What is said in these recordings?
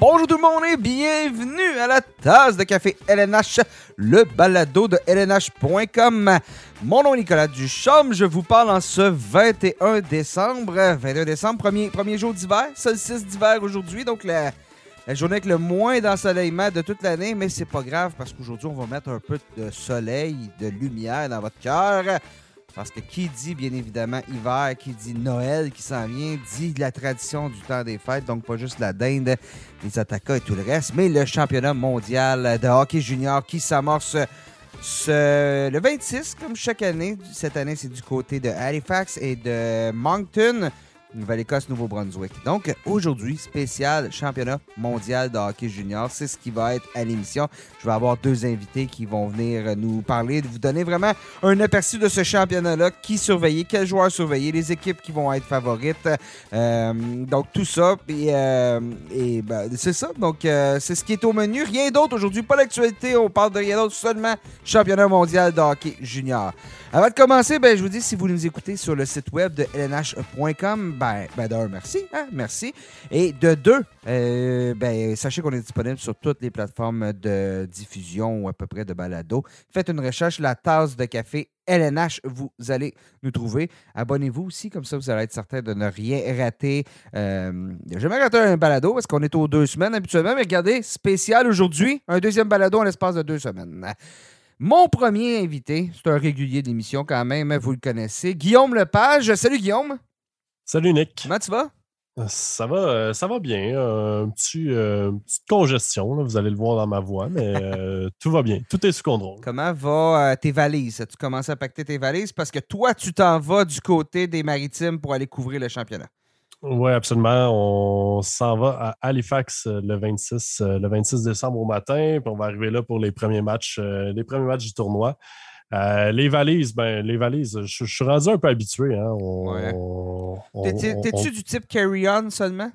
Bonjour tout le monde et bienvenue à la tasse de café LNH, le balado de LNH.com. Mon nom est Nicolas Duchamp, je vous parle en ce 21 décembre. 21 décembre, premier, premier jour d'hiver, solstice d'hiver aujourd'hui, donc la, la journée avec le moins d'ensoleillement de toute l'année, mais c'est pas grave parce qu'aujourd'hui on va mettre un peu de soleil, de lumière dans votre cœur. Parce que qui dit bien évidemment hiver, qui dit Noël qui s'en vient, dit la tradition du temps des fêtes, donc pas juste la dinde, les attaquants et tout le reste, mais le championnat mondial de hockey junior qui s'amorce ce, le 26, comme chaque année. Cette année, c'est du côté de Halifax et de Moncton. Nouvelle-Écosse, Nouveau-Brunswick. Donc, aujourd'hui, spécial championnat mondial de hockey junior. C'est ce qui va être à l'émission. Je vais avoir deux invités qui vont venir nous parler, vous donner vraiment un aperçu de ce championnat-là, qui surveiller, quels joueurs surveiller, les équipes qui vont être favorites. Euh, donc, tout ça. Et, euh, ben, c'est ça. Donc, euh, c'est ce qui est au menu. Rien d'autre aujourd'hui. Pas l'actualité. On parle de rien d'autre. Seulement championnat mondial de hockey junior. Avant de commencer, ben, je vous dis, si vous nous écoutez sur le site web de lnh.com, ben, ben d'un, merci. Hein, merci. Et de deux, euh, ben, sachez qu'on est disponible sur toutes les plateformes de diffusion ou à peu près de balado. Faites une recherche, la tasse de café LNH, vous allez nous trouver. Abonnez-vous aussi, comme ça vous allez être certain de ne rien rater. Euh, jamais raté un balado parce qu'on est aux deux semaines habituellement, mais regardez, spécial aujourd'hui, un deuxième balado en l'espace de deux semaines. Mon premier invité, c'est un régulier de l'émission quand même, vous le connaissez, Guillaume Lepage. Salut Guillaume. Salut Nick. Comment tu vas? Ça va, euh, ça va bien. Petit, euh, une petite congestion, là, vous allez le voir dans ma voix, mais euh, tout va bien. Tout est sous contrôle. Comment va tes valises? Tu commences à pacter tes valises? Parce que toi, tu t'en vas du côté des maritimes pour aller couvrir le championnat. Oui, absolument. On s'en va à Halifax le 26, le 26 décembre au matin, puis on va arriver là pour les premiers matchs, les premiers matchs du tournoi. les valises, ben, les valises, je, suis rendu un peu habitué. Hein. T'es-tu du type carry-on seulement?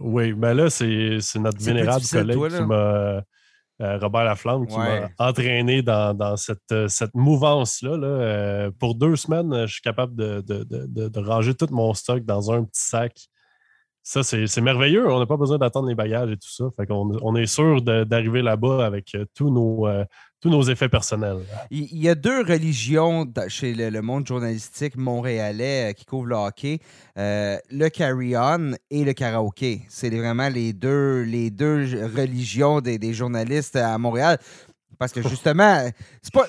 Oui, ben là, c'est notre vénérable collègue qui m'a. Robert Laflamme qui m'a entraîné dans, cette, cette mouvance-là. Là. pour deux semaines, je suis capable de, de, de, ranger tout mon stock dans un petit sac ça, c'est merveilleux. On n'a pas besoin d'attendre les bagages et tout ça. On est sûr d'arriver là-bas avec euh, tous nos, euh, tous nos effets personnels. Il y a deux religions chez le, monde journalistique montréalais euh, qui couvrent le hockey le carry-on et le karaoké. C'est vraiment les deux, les deux religions des journalistes à Montréal. Parce que justement,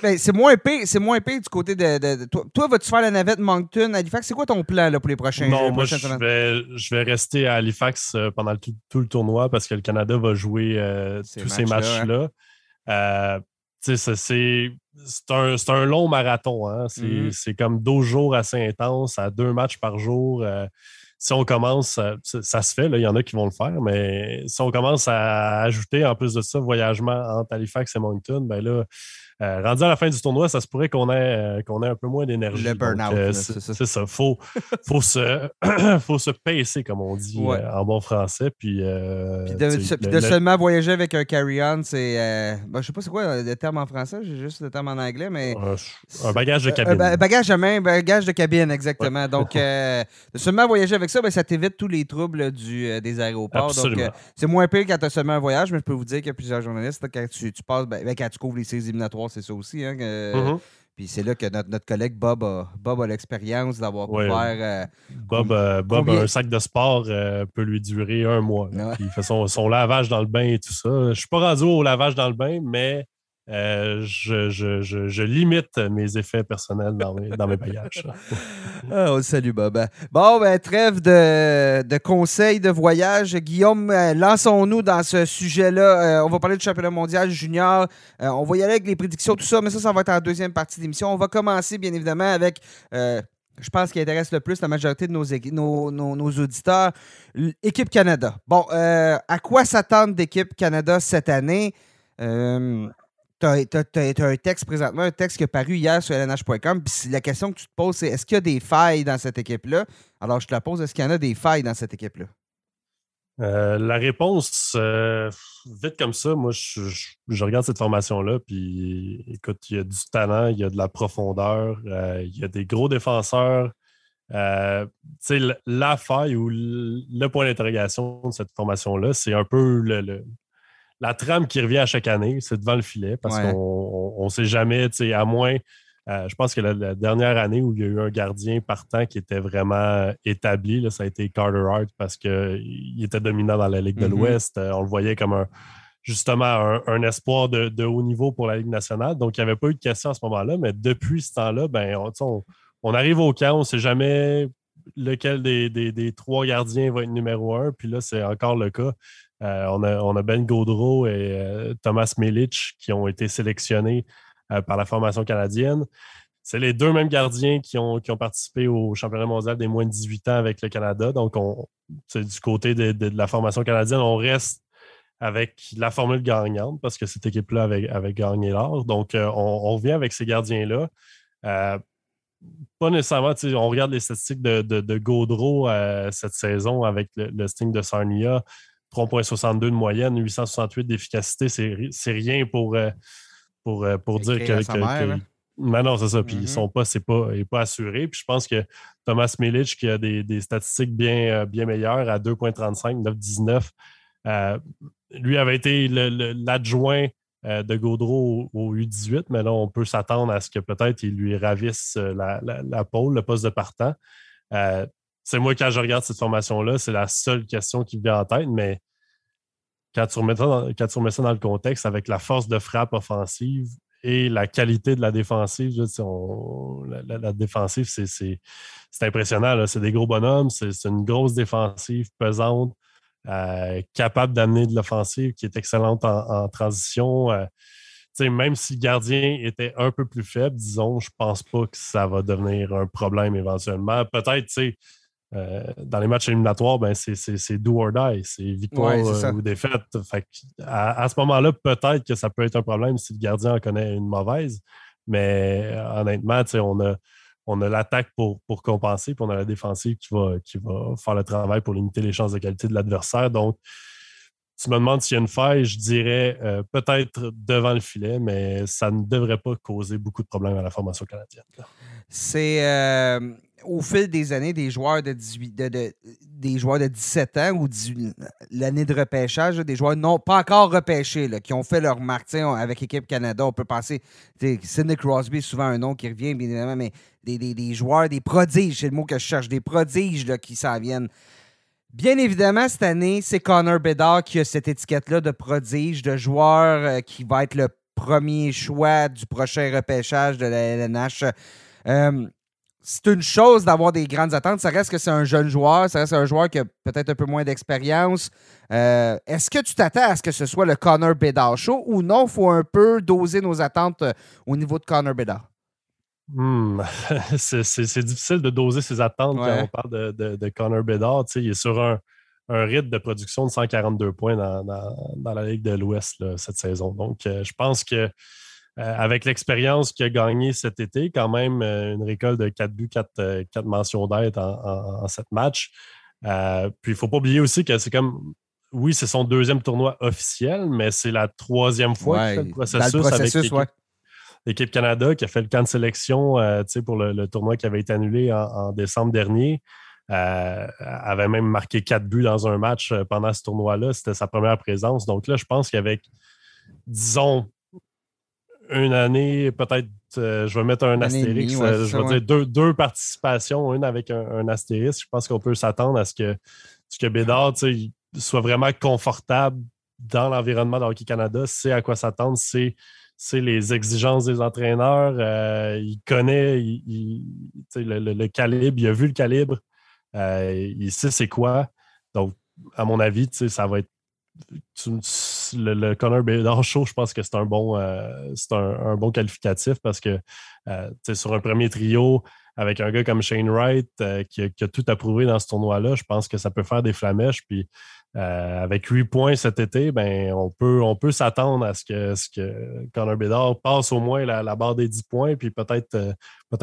ben, c'est moins épais, c'est moins épais du côté de. toi, vas-tu faire la navette Moncton, Halifax? C'est quoi ton plan là, pour les prochains Non, moi, je vais, je vais, rester à Halifax euh, pendant tout, le tournoi parce que le Canada va jouer euh, tous ces matchs-là. Euh, c'est un, un, long marathon. Hein? Mm-hmm. C'est comme 12 jours assez intenses, à deux matchs par jour si on commence, ça, se fait, il y en a qui vont le faire, mais si on commence à ajouter en plus de ça voyagement entre Halifax et Moncton, ben là, euh, rendu à la fin du tournoi, ça se pourrait qu'on ait, euh, qu'on ait un peu moins d'énergie. Le burn-out. Euh, c'est ça. Il faut, faut, se, faut se pacer, comme on dit en bon français. Puis, de, seulement voyager avec un carry-on, c'est. Ben, je sais pas c'est quoi le terme en français, j'ai juste le terme en anglais, mais. un bagage de cabine. Un bagage à main, bagage de cabine, exactement. Donc, de seulement voyager avec ça, ben, ça t'évite tous les troubles du, des aéroports. Donc, c'est moins pire quand tu as seulement un voyage, mais je peux vous dire qu'il y a plusieurs journalistes, quand tu, tu passes, ben, quand tu couvres les séries éliminatoires, c'est ça aussi. Hein, mm-hmm. Puis c'est là que notre, collègue Bob a, Bob a l'expérience d'avoir pu faire. Euh, Bob, euh, Bob un sac de sport euh, peut lui durer un mois. il fait son, son, lavage dans le bain et tout ça. Je ne suis pas rendu au lavage dans le bain, mais euh, je, limite mes effets personnels dans mes, dans mes bagages. oh, salut Bob. Bon, ben, trêve de, conseils de voyage. Guillaume, euh, lançons-nous dans ce sujet-là. Euh, on va parler du championnat mondial junior. on va y aller avec les prédictions, tout ça, mais ça, ça va être en deuxième partie de l'émission. On va commencer, bien évidemment, avec je pense qui intéresse le plus la majorité de nos, nos, auditeurs, l'équipe Canada. Bon, à quoi s'attendre d'équipe Canada cette année? Tu as, un texte présentement, un texte qui est paru hier sur lnh.com. La question que tu te poses, c'est est-ce qu'il y a des failles dans cette équipe-là? Alors, je te la pose, est-ce qu'il y en a des failles dans cette équipe-là? Euh, la réponse, euh, vite comme ça, moi, je, regarde cette formation-là, puis écoute, il y a du talent, il y a de la profondeur, euh, il y a des gros défenseurs, Euh, la faille ou le point d'interrogation de cette formation-là, c'est un peu le, la trame qui revient à chaque année, c'est devant le filet parce qu'on ne sait jamais, à moins. Euh, je pense que la, dernière année où il y a eu un gardien partant qui était vraiment établi, ça a été Carter Hart parce qu'il était dominant dans la Ligue de mm-hmm. l'Ouest. Euh, on le voyait comme un, justement un, espoir de, haut niveau pour la Ligue nationale. Donc, il n'y avait pas eu de question à ce moment-là, mais depuis ce temps-là, ben, on, arrive au camp, on ne sait jamais lequel des, trois gardiens va être numéro un. Puis là, c'est encore le cas. Euh, on, a, Ben Gaudreau et euh, Thomas Milic qui ont été sélectionnés euh, par la formation canadienne. C'est les deux mêmes gardiens qui ont, participé au championnat mondial des moins de 18 ans avec le Canada. Donc, on, du côté de, la formation canadienne, on reste avec la formule gagnante parce que cette équipe-là avait, gagné l'or. Donc, on, revient avec ces gardiens-là. pas nécessairement, on regarde les statistiques de, Gaudreau cette saison avec le Sting de Sarnia. 3,62 de moyenne, 868 d'efficacité, c'est rien pour, euh, pour, euh, pour dire que. que, hein. non, c'est ça. Puis ils mm-hmm. sont pas, c'est pas, pas assuré. Puis je pense que Thomas Milic, qui a des, statistiques bien, euh, bien meilleures à 2,35, 9,19, lui avait été l'adjoint de Gaudreau au, U18, mais là, on peut s'attendre à ce que peut-être il lui ravisse la, la, pôle, le poste de partant c'est moi, quand je regarde cette formation-là, c'est la seule question qui me vient en tête, mais quand tu, remets ça dans, quand tu dans le contexte avec la force de frappe offensive et la qualité de la défensive, la, défensive, c'est impressionnant. C'est des gros bonhommes, c'est une grosse défensive pesante, euh, capable d'amener de l'offensive, qui est excellente en, transition. Euh, même si le gardien était un peu plus faible, disons, je pense pas que ça va devenir un problème éventuellement. Peut-être, tu sais, euh, dans les matchs éliminatoires, ben c'est do or die, c'est victoire euh, ou défaite. à, ce moment-là, peut-être que ça peut être un problème si le gardien en connaît une mauvaise, mais euh, honnêtement, on a, on a l'attaque pour, pour compenser, puis on a la défensive qui va, qui va faire le travail pour limiter les chances de qualité de l'adversaire. Donc, tu me demandes s'il y a une faille, je dirais peut-être devant le filet, mais ça ne devrait pas causer beaucoup de problèmes à la formation canadienne. C'est au fil des années, des joueurs de, 18, des joueurs de 17 ans ou l'année de repêchage, des joueurs non pas encore repêchés, qui ont fait leur marque. avec Équipe Canada, on peut passer. Sidney Crosby est souvent un nom qui revient, bien évidemment, mais des, joueurs, des prodiges, c'est le mot que je cherche, des prodiges qui s'en viennent. Bien évidemment, cette année, c'est Connor Bedard qui a cette étiquette-là de prodige, de joueur euh, qui va être le premier choix du prochain repêchage de la LNH. Euh, c'est une chose d'avoir des grandes attentes. Ça reste que c'est un jeune joueur, ça reste un joueur qui a peut-être un peu moins d'expérience. Euh, est-ce que tu t'attends à ce que ce soit le Connor Bedard show ou non? Il faut un peu doser nos attentes euh, au niveau de Connor Bedard? Hmm. c'est difficile de doser ses attentes quand on parle de, de, Connor Bedard. il est sur un, rythme de production de 142 points dans, la Ligue de l'Ouest cette saison. Donc, euh, je pense que avec l'expérience qu'il a gagnée cet été, quand même euh, une récolte de 4 buts, 4, euh, mentions d'aide en, 7 matchs. puis il ne faut pas oublier aussi que c'est comme oui, c'est son deuxième tournoi officiel, mais c'est la troisième fois qu'il fait le processus, avec l'équipe Canada qui a fait le camp de sélection pour le, tournoi qui avait été annulé en, décembre dernier. avait même marqué quatre buts dans un match pendant ce tournoi-là. C'était sa première présence. Donc là, je pense qu'avec, disons, une année, peut-être, euh, je vais mettre un astérisque. Euh, je vais dire deux, participations, une avec un, astérisque. Je pense qu'on peut s'attendre à ce que, ce que Bédard soit vraiment confortable dans l'environnement de Hockey Canada. C'est à quoi s'attendre, c'est les exigences des entraîneurs. Euh, il connaît le, calibre, il a vu le calibre, il sait c'est quoi. Donc, à mon avis, ça va être le, le, Connor Bedard Show, je pense que c'est un bon euh, bon qualificatif parce que euh, sur un premier trio, avec un gars comme Shane Wright euh, qui, a, tout approuvé dans ce tournoi-là, je pense que ça peut faire des flamèches. Puis avec huit points cet été, ben, on peut, s'attendre à ce que, ce que Connor passe au moins la, barre des 10 points, puis peut-être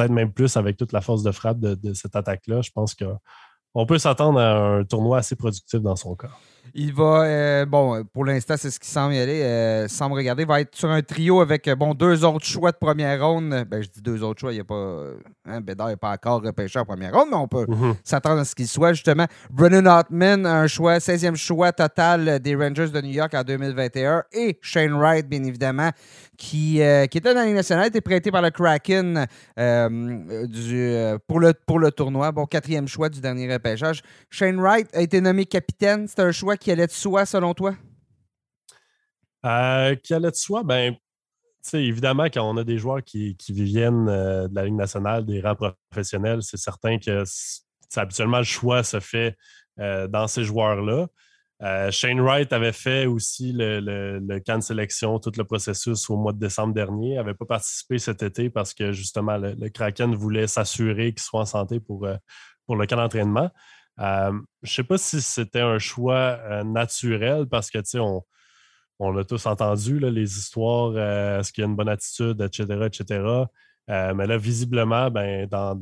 même plus avec toute la force de frappe de, de cette attaque-là. Je pense qu'on peut s'attendre à un tournoi assez productif dans son cas. Il va, euh, bon, pour l'instant, c'est ce qui semble y aller. Euh, semble regarder. Il va être sur un trio avec, euh, bon, deux autres choix de première ronde. Ben, je dis deux autres choix. Il n'y a pas. Hein, Bédard n'est pas encore repêché en première ronde, mais on peut mhm. s'attendre à ce qu'il soit, justement. Brennan Hartman, un choix, 16e choix total des Rangers de New York en 2021. Et Shane Wright, bien évidemment, qui, qui était dans la Ligue nationale, était prêté par le Kraken du, pour, le, pour le tournoi. Bon, quatrième choix du dernier repêchage. Shane Wright a été nommé capitaine. C'est un choix qui allait de soi, selon toi? Euh, qui allait de soi? Ben, évidemment, quand on a des joueurs qui, viennent euh, de la Ligue nationale, des rangs professionnels, c'est certain que habituellement le choix se fait euh, dans ces joueurs-là. Shane Wright avait fait aussi le, camp de sélection, tout le processus au mois de décembre dernier. Il n'avait pas participé cet été parce que justement le, Kraken voulait s'assurer qu'il soit en santé pour, pour le camp d'entraînement. Euh, je ne sais pas si c'était un choix euh, naturel parce que, tu sais, on, on a tous entendu les histoires, euh, est-ce qu'il y a une bonne attitude, etc., etc. mais là, visiblement, ben, dans,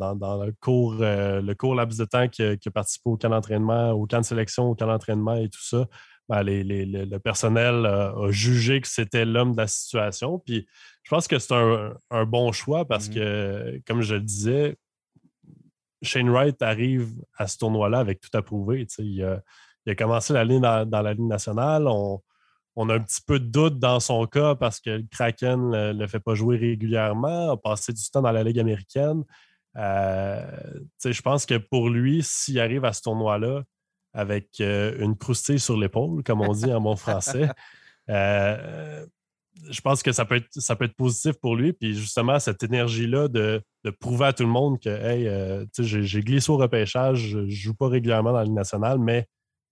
le, cours, le court laps de temps qui a, participé au camp d'entraînement, au camp de sélection, au camp d'entraînement et tout ça, ben, le personnel a jugé que c'était l'homme de la situation. Puis je pense que c'est un, bon choix parce mmh que, comme je le disais, Shane Wright arrive à ce tournoi-là avec tout approuvé. Il a, il, a, commencé la ligne dans, la Ligue nationale. On, a un petit peu de doute dans son cas parce que le Kraken ne le, fait pas jouer régulièrement, a passé du temps dans la Ligue américaine. Euh, je pense que pour lui, s'il arrive à ce tournoi-là avec euh, une croustille sur l'épaule, comme on dit en bon français, euh, je pense que ça peut, être, ça peut être positif pour lui. Puis justement, cette énergie-là de, prouver à tout le monde que hey, euh, j'ai glissé au repêchage, je ne joue pas régulièrement dans la Ligue nationale, mais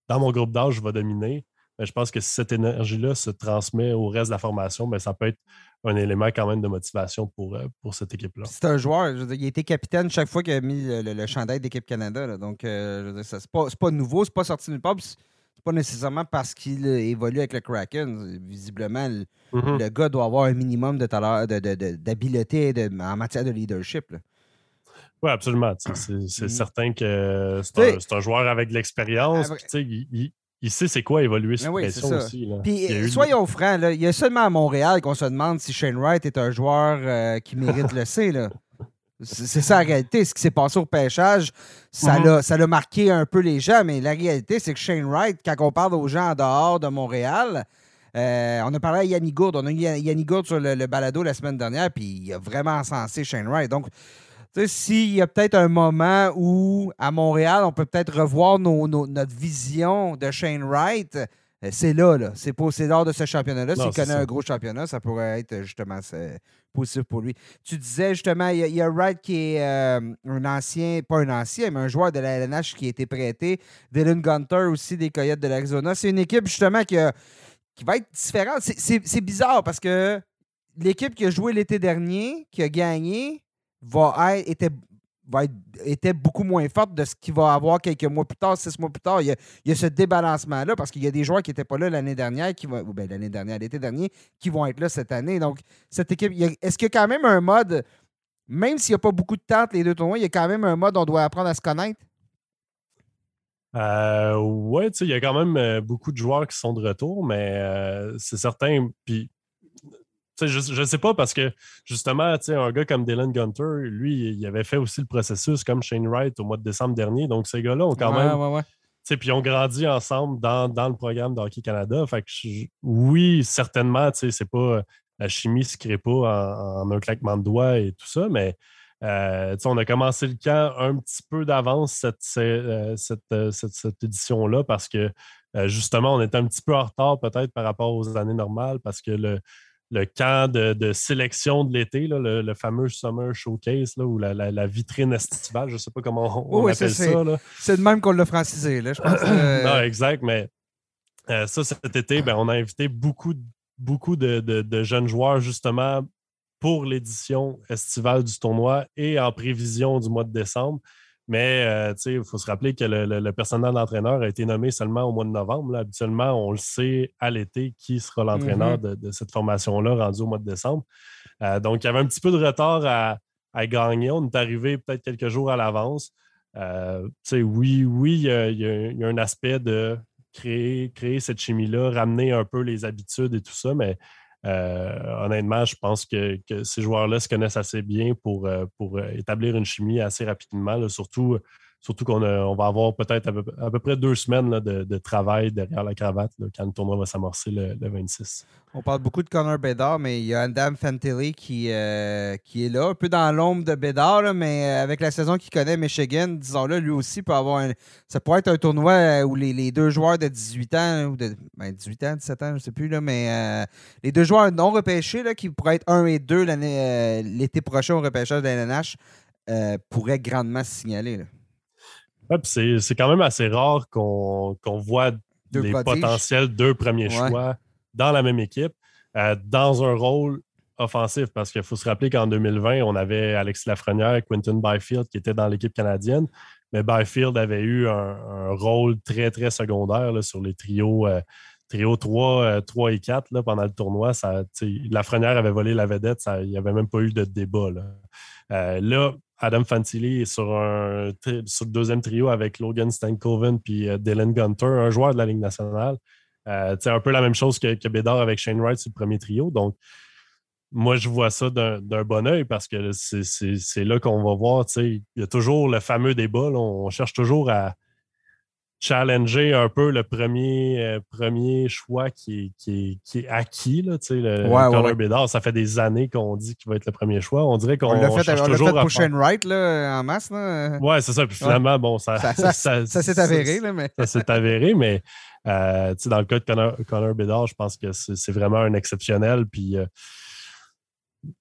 dans mon groupe d'âge, je vais dominer. Mais je pense que si cette énergie-là se transmet au reste de la formation, bien, ça peut être un élément quand même de motivation pour, euh, pour cette équipe-là. C'est un joueur. il a été capitaine chaque fois qu'il a mis le, chandail d'équipe Canada. Donc, euh, ce n'est pas, pas, nouveau, c'est pas sorti nulle part pas nécessairement parce qu'il évolue avec le Kraken. Visiblement, mm-hmm. le, gars doit avoir un minimum de d'habileté en matière de leadership. Oui, absolument. C'est mm-hmm. certain que c'est un, joueur avec de l'expérience. Il, sait c'est quoi évoluer sur oui, aussi. Puis, soyons francs, il y a seulement à Montréal qu'on se demande si Shane Wright est un joueur euh, qui mérite le C. Là. C'est ça la réalité. Ce qui s'est passé au pêchage, ça l'a marqué un peu les gens, mais la réalité, c'est que Shane Wright, quand on parle aux gens en dehors de Montréal, euh, on a parlé à Yannick Gourde. On a eu Yannick Gourde sur le, balado la semaine dernière, puis il a vraiment sensé Shane Wright. Donc, s'il y a peut-être un moment où, à Montréal, on peut peut-être revoir notre vision de Shane Wright, euh, c'est là, là. C'est, lors de ce championnat-là. S'il connaît un gros championnat, ça pourrait être justement positif pour lui. Tu disais justement, il y, a Wright qui est euh, un ancien, pas un ancien, mais un joueur de la LNH qui a été prêté. Dylan Gunter aussi des Coyotes de l'Arizona. C'est une équipe justement qui, qui va être différente. C'est, bizarre parce que l'équipe qui a joué l'été dernier, qui a gagné, va être, était va être, était beaucoup moins forte de ce qu'il va avoir quelques mois plus tard, six mois plus tard. Il y a, ce débalancement-là parce qu'il y a des joueurs qui n'étaient pas là l'année dernière, qui bien l'année dernière, l'été dernier, qui vont être là cette année. Donc, cette équipe, est-ce qu'il y a quand même un mode, même s'il n'y a pas beaucoup de temps les deux tournois, il y a quand même un mode on doit apprendre à se connaître? Euh, oui, il y a quand même euh, beaucoup de joueurs qui sont de retour, mais euh, c'est certain. Puis je ne sais pas parce que justement, un gars comme Dylan Gunter, lui, il avait fait aussi le processus comme Shane Wright au mois de décembre dernier. Donc, ces gars-là ont quand même. Ouais, ouais. Puis ils ont grandi ensemble dans, le programme d'Hockey Canada. Fait que oui, certainement, c'est pas. La chimie ne se crée pas en, un claquement de doigts et tout ça, mais euh, on a commencé le camp un petit peu d'avance cette, euh, euh, cette, cette, édition-là parce que justement, on était un petit peu en retard peut-être par rapport aux années normales parce que le, le camp de, sélection de l'été, le, fameux Summer Showcase ou la, vitrine estivale, je ne sais pas comment on, appelle ça. C'est le même qu'on l'a francisé, là, je pense. non, exact, mais euh, ça, cet été, ben, on a invité beaucoup, beaucoup de, jeunes joueurs justement pour l'édition estivale du tournoi et en prévision du mois de décembre. Mais euh, il faut se rappeler que le, personnel d'entraîneur a été nommé seulement au mois de novembre. Habituellement, on le sait à l'été qui sera l'entraîneur mm-hmm. de, cette formation-là rendu au mois de décembre. Euh, donc, il y avait un petit peu de retard à, gagner. On est arrivé peut-être quelques jours à l'avance. Euh, oui, oui, il y, a, un aspect de créer, créer cette chimie-là, ramener un peu les habitudes et tout ça, mais honnêtement, je pense que, ces joueurs-là se connaissent assez bien pour, pour établir une chimie assez rapidement, surtout Surtout qu'on on va avoir peut-être à, peu près deux semaines de, travail derrière la cravate quand le tournoi va s'amorcer le, 26. On parle beaucoup de Connor Bedard, mais il y a Adam Fantilli qui, euh, qui est là, un peu dans l'ombre de Bedard, mais euh, avec la saison qu'il connaît, Michigan, disons-le, lui aussi peut avoir un, Ça pourrait être un tournoi euh, où les, deux joueurs de 18 ans, ou de 18 ben, ans, 17 ans, je ne sais plus, mais les deux joueurs non repêchés, qui pourraient être 1 et 2 l'été prochain au repêchage de la pourraient grandement se signaler. C'est quand même assez rare qu'on voit les potentiels deux premiers choix dans la même équipe, euh, dans un rôle offensif, parce qu'il faut se rappeler qu'en 2020, on avait Alexis Lafrenière et Quinton Byfield qui étaient dans l'équipe canadienne, mais Byfield avait eu un, rôle très, très secondaire sur les trios. Euh, 3, 3, euh, et 4 là, pendant le tournoi, ça, Lafrenière avait volé la vedette, il n'y avait même pas eu de débat. Là, euh, là Adam Fantilli sur, un, sur le deuxième trio avec Logan Stankoven puis euh, Dylan Gunter, un joueur de la Ligue nationale. Euh, c'est un peu la même chose que, que Bédard avec Shane Wright sur le premier trio. Donc, moi, je vois ça d'un bon oeil parce que c'est là qu'on va voir. Il y a toujours le fameux débat. on cherche toujours à, challenger un peu le premier, euh, premier choix qui est, qui est, acquis. Là, le ouais, Bédard, ça fait des années qu'on dit qu'il va être le premier choix. On dirait qu'on l'a fait, on toujours fait pour Shane Wright là, en masse. Là. Ouais, c'est ça. Puis finalement, bon, ça, ça, s'est avéré. Là, mais... ça s'est avéré, mais euh, dans le cas de Connor, Connor Bédard, je pense que c'est vraiment un exceptionnel. Puis euh,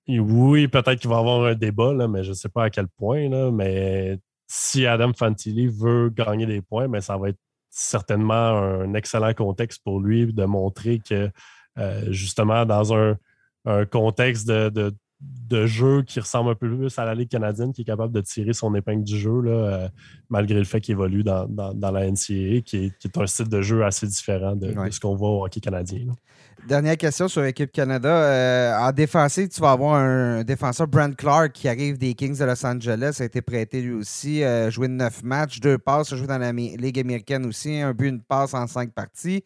oui, peut-être qu'il va y avoir un débat, là, mais je ne sais pas à quel point. Là, mais si Adam Fantilli veut gagner des points, mais ben, ça va être certainement un excellent contexte pour lui de montrer que euh, justement dans un, contexte de, jeu qui ressemble un peu plus à la Ligue canadienne, qui est capable de tirer son épingle du jeu, là, euh, malgré le fait qu'il évolue dans, la NCAA, qui est, un style de jeu assez différent de, ce qu'on voit au hockey canadien. Dernière question sur l'équipe Canada. Euh, en défensif, tu vas avoir un défenseur, Brent Clark, qui arrive des Kings de Los Angeles, a été prêté lui aussi, euh, joué neuf matchs, deux passes, joué dans la Ligue américaine aussi, un but, une passe en cinq parties.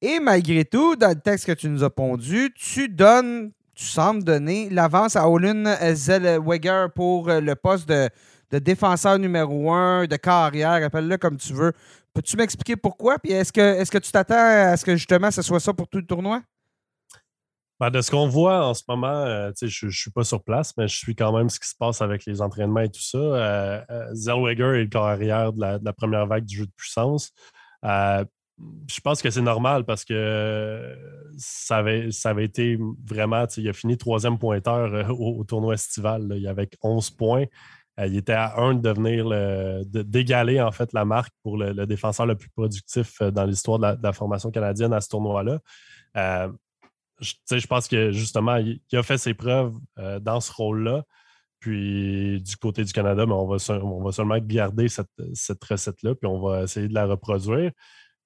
Et malgré tout, dans le texte que tu nous as pondu, tu donnes, tu sembles donner l'avance à Olin Zellweger pour euh, le poste de, défenseur numéro un, de carrière, appelle-le comme tu veux. Peux-tu m'expliquer pourquoi? Puis est-ce que, est que tu t'attends à ce que justement ce soit ça pour tout le tournoi? Ben, de ce qu'on voit en ce moment, euh, je ne suis pas sur place, mais je suis quand même ce qui se passe avec les entraînements et tout ça. Euh, euh, Zellweger est le corps arrière de la, première vague du jeu de puissance. Je pense que c'est normal parce que ça avait, ça avait été vraiment, il a fini troisième pointeur au, tournoi estival. il y avait 11 points. Euh, il était à un de devenir d'égaler en fait la marque pour le, défenseur le plus productif euh, dans l'histoire de, la formation canadienne à ce tournoi-là. Euh, je, pense que justement, il, a fait ses preuves dans ce rôle-là. Puis du côté du Canada, ben, on, va, on va seulement garder cette, cette recette-là, puis on va essayer de la reproduire.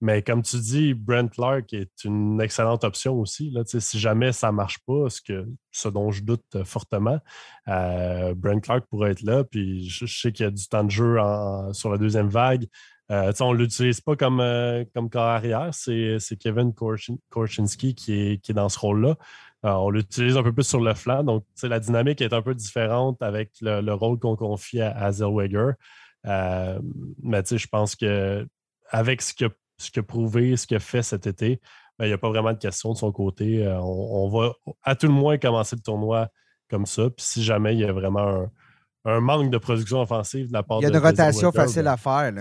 Mais comme tu dis, Brent Clark est une excellente option aussi. Là, si jamais ça ne marche pas, ce, que, ce dont je doute fortement, euh, Brent Clark pourrait être là. Puis je, sais qu'il y a du temps de jeu sur la deuxième vague. Euh, on ne l'utilise pas comme, euh, comme corps arrière. C'est Kevin Korchinski qui est, qui est dans ce rôle-là. on l'utilise un peu plus sur le flanc. Donc, la dynamique est un peu différente avec le, rôle qu'on confie à, à Zellweger. mais je pense que avec ce que ce qu'il a prouvé, ce qu'il a fait cet été, ben, il n'y a pas vraiment de question de son côté. Euh, on, va à tout le moins commencer le tournoi comme ça. Puis si jamais il y a vraiment un, manque de production offensive de la part de Il y a une rotation facile ben à faire.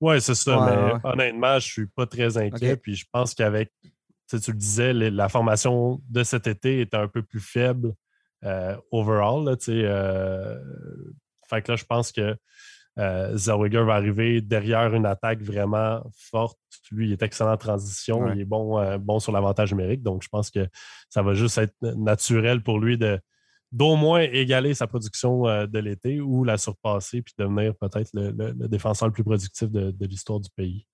Oui, c'est ça. mais honnêtement, je ne suis pas très inquiet. Puis je pense qu'avec, tu le disais, la formation de cet été était un peu plus faible euh, overall. Là, euh, fait que là, je pense que euh, va arriver derrière une attaque vraiment forte. Lui, il est excellent en transition. Il est bon, euh, bon sur l'avantage numérique. Donc, je pense que ça va juste être naturel pour lui de d'au moins égaler sa production euh, de l'été ou la surpasser puis devenir peut-être le, défenseur le plus productif de, l'histoire du pays.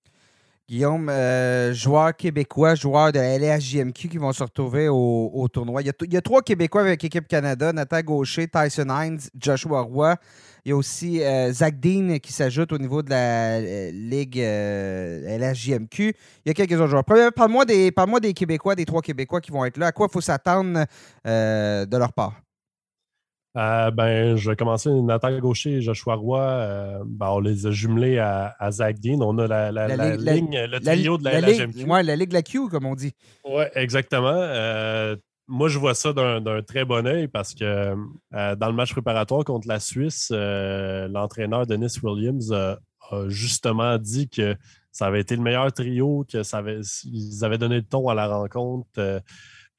Guillaume, euh, joueurs québécois, joueurs de LHJMQ qui vont se retrouver au, tournoi. Il y, a trois Québécois avec l'équipe Canada, Nathan Gaucher, Tyson Hines, Joshua Roy. Il y a aussi euh, Zach Dean qui s'ajoute au niveau de la euh, Ligue LHJMQ. Il y a quelques autres joueurs. Parle-moi des, parle des Québécois, des trois Québécois qui vont être là. À quoi il faut s'attendre de leur part? Euh, ben, je vais commencer. Nathan Gaucher et Joshua Roy, euh, ben, on les a jumelés à, à Zach Dean. On a la, ligne, le trio de la, la, Oui, la Ligue de la Q, comme on dit. Oui, exactement. Euh, moi, je vois ça d'un très bon oeil parce que dans le match préparatoire contre la Suisse, l'entraîneur Dennis Williams a justement dit que ça avait été le meilleur trio, que avaient donné le ton à la rencontre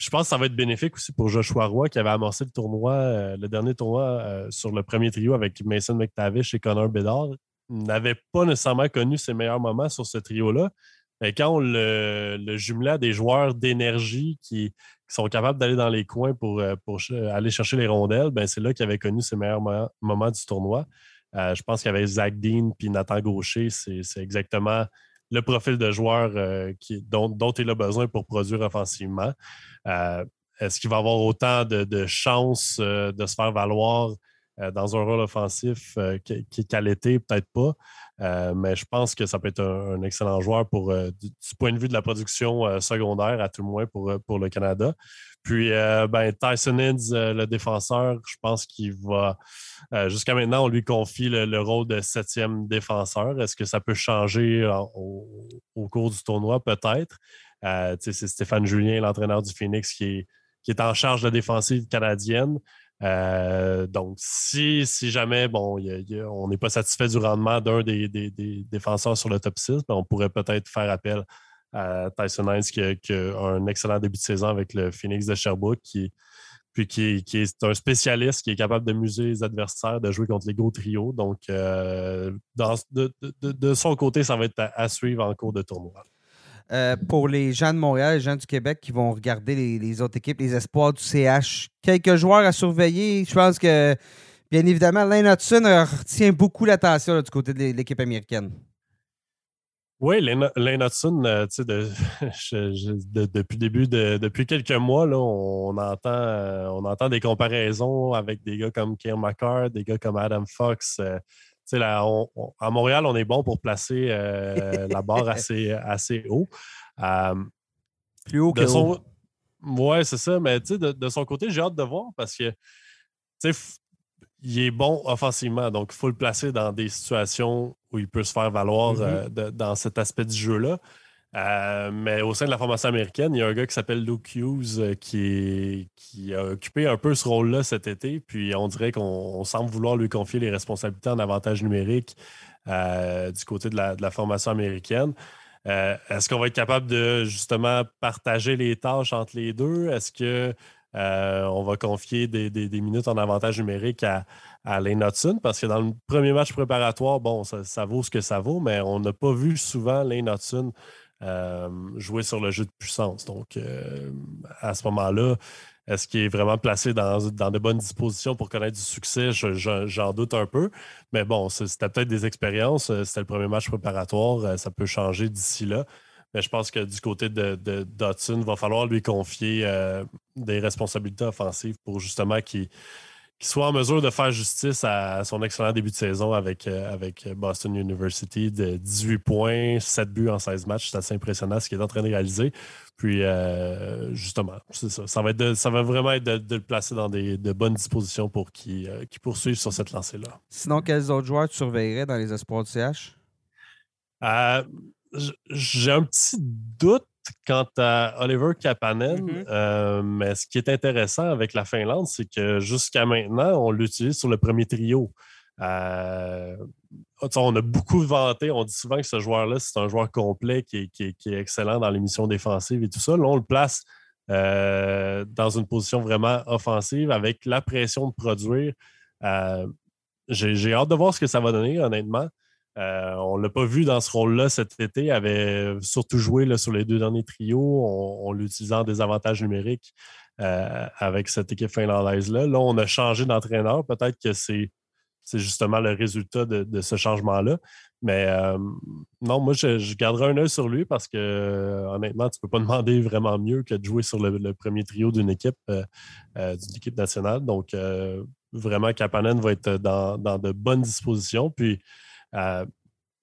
je pense que ça va être bénéfique aussi pour Joshua Roy qui avait amorcé le tournoi, euh, le dernier tournoi euh, sur le premier trio avec Mason McTavish et Connor Bedard. N'avait pas nécessairement connu ses meilleurs moments sur ce trio-là. Mais quand on le, le jumelait à des joueurs d'énergie qui, sont capables d'aller dans les coins pour, euh, aller chercher les rondelles, ben c'est là qu'il avait connu ses meilleurs moments du tournoi. je pense qu'il y avait Zach Dean puis Nathan Gaucher. C'est exactement le profil de joueur euh, qui, dont, il a besoin pour produire offensivement. Euh, est-ce qu'il va avoir autant de, chances euh, de se faire valoir dans un rôle offensif qu'à l'été? Peut-être pas. Mais je pense que ça peut être un, excellent joueur pour, du, point de vue de la production secondaire, à tout le moins pour, pour le Canada. Puis ben, Tyson Hids, le défenseur, je pense qu'il va euh, jusqu'à maintenant, on lui confie le, rôle de septième défenseur. Est-ce que ça peut changer au, cours du tournoi? Peut-être. Euh, c'est Stéphane Julien, l'entraîneur du Phoenix, qui est, en charge de la défensive canadienne. Euh, donc, si, jamais bon, on n'est pas satisfait du rendement d'un des, défenseurs sur le top 6, ben, on pourrait peut-être faire appel à Tyson Hines qui a, un excellent début de saison avec le Phoenix de Sherbrooke, qui, puis qui, est un spécialiste qui est capable de muser les adversaires, de jouer contre les gros trios. Donc, euh, de, son côté, ça va être à, suivre en cours de tournoi. Euh, pour les gens de Montréal, les gens du Québec qui vont regarder les, autres équipes, les espoirs du CH, quelques joueurs à surveiller. Je pense que, bien évidemment, Lane Hudson retient beaucoup l'attention du côté de l'équipe américaine. Oui, Lane Hudson, euh, depuis début de, depuis quelques mois, là, on, entend, euh, on entend des comparaisons avec des gars comme Kier McCart, des gars comme Adam Fox. Euh, à Montréal, on est bon pour placer la barre assez, assez haut. Plus haut que son... Oui, c'est ça. Mais de, de son côté, j'ai hâte de voir parce que il est bon offensivement, donc il faut le placer dans des situations où il peut se faire valoir mm-hmm. euh, dans cet aspect du jeu-là. Euh, mais au sein de la formation américaine, il y a un gars qui s'appelle Luke Hughes euh, qui, qui, a occupé un peu ce rôle-là cet été. Puis on dirait qu'on semble vouloir lui confier les responsabilités en avantage numérique du côté de la, formation américaine. Est-ce qu'on va être capable de justement partager les tâches entre les deux? Est-ce que euh, on va confier des, minutes en avantage numérique à, à Lane Hudson? Parce que dans le premier match préparatoire, bon, ça, vaut ce que ça vaut, mais on n'a pas vu souvent Lane Hudson euh, jouer sur le jeu de puissance. Donc, euh, à ce moment-là, est-ce qu'il est vraiment placé dans, de bonnes dispositions pour connaître du succès? J'en doute un peu. Mais bon, c'était peut-être des expériences. C'était le premier match préparatoire. Ça peut changer d'ici là. Mais je pense que du côté de, de Dotson, il va falloir lui confier euh, des responsabilités offensives pour justement qu'il soit en mesure de faire justice à son excellent début de saison avec, euh, avec Boston University de 18 points, 7 buts en 16 matchs. C'est assez impressionnant ce qu'il est en train de réaliser. Puis, euh, justement, c'est ça. Ça va, être ça va vraiment être de, le placer dans des, de bonnes dispositions pour qu'il poursuive sur cette lancée-là. Sinon, quels autres joueurs tu surveillerais dans les espoirs du CH? j'ai un petit doute quant à Oliver Kapanen, mm-hmm. euh, mais ce qui est intéressant avec la Finlande, c'est que jusqu'à maintenant, on l'utilise sur le premier trio. Euh, on a beaucoup vanté, on dit souvent que ce joueur-là, c'est un joueur complet qui est, excellent dans les missions défensives et tout ça. Là, on le place euh, dans une position vraiment offensive avec la pression de produire. J'ai hâte de voir ce que ça va donner, honnêtement. Euh, on ne l'a pas vu dans ce rôle-là cet été. Il avait surtout joué sur les deux derniers trios, en l'utilisant des avantages numériques euh, avec cette équipe finlandaise-là. Là, on a changé d'entraîneur. Peut-être que c'est justement le résultat de, ce changement-là. Mais euh, non, moi, je, garderai un œil sur lui parce que honnêtement, tu ne peux pas demander vraiment mieux que de jouer sur le, premier trio d'une équipe, d'une équipe nationale. Donc, vraiment, Kapanen va être dans, dans, de bonnes dispositions. Puis,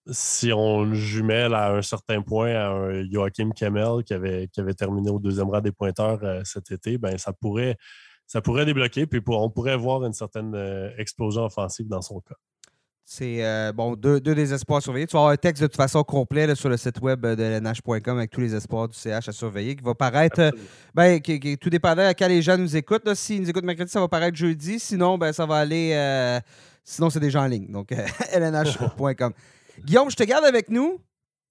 si on le jumelle à un certain point à un Joachim Kemmel qui avait, qui avait terminé au deuxième rang des pointeurs euh, cet été, ben, ça, pourrait, ça pourrait débloquer, puis on pourrait voir une certaine euh, explosion offensive dans son cas. C'est euh, bon, deux, deux, des espoirs à surveiller. Tu vas avoir un texte de toute façon complet sur le site web de lnh.com avec tous les espoirs du CH à surveiller qui va paraître. Ben, tout dépendant à quel les gens nous écoutent. S'ils nous écoutent mercredi, ça va paraître jeudi. Sinon, ben, ça va aller. Sinon, c'est déjà en ligne. Donc, lnh.com. Guillaume, je te garde avec nous.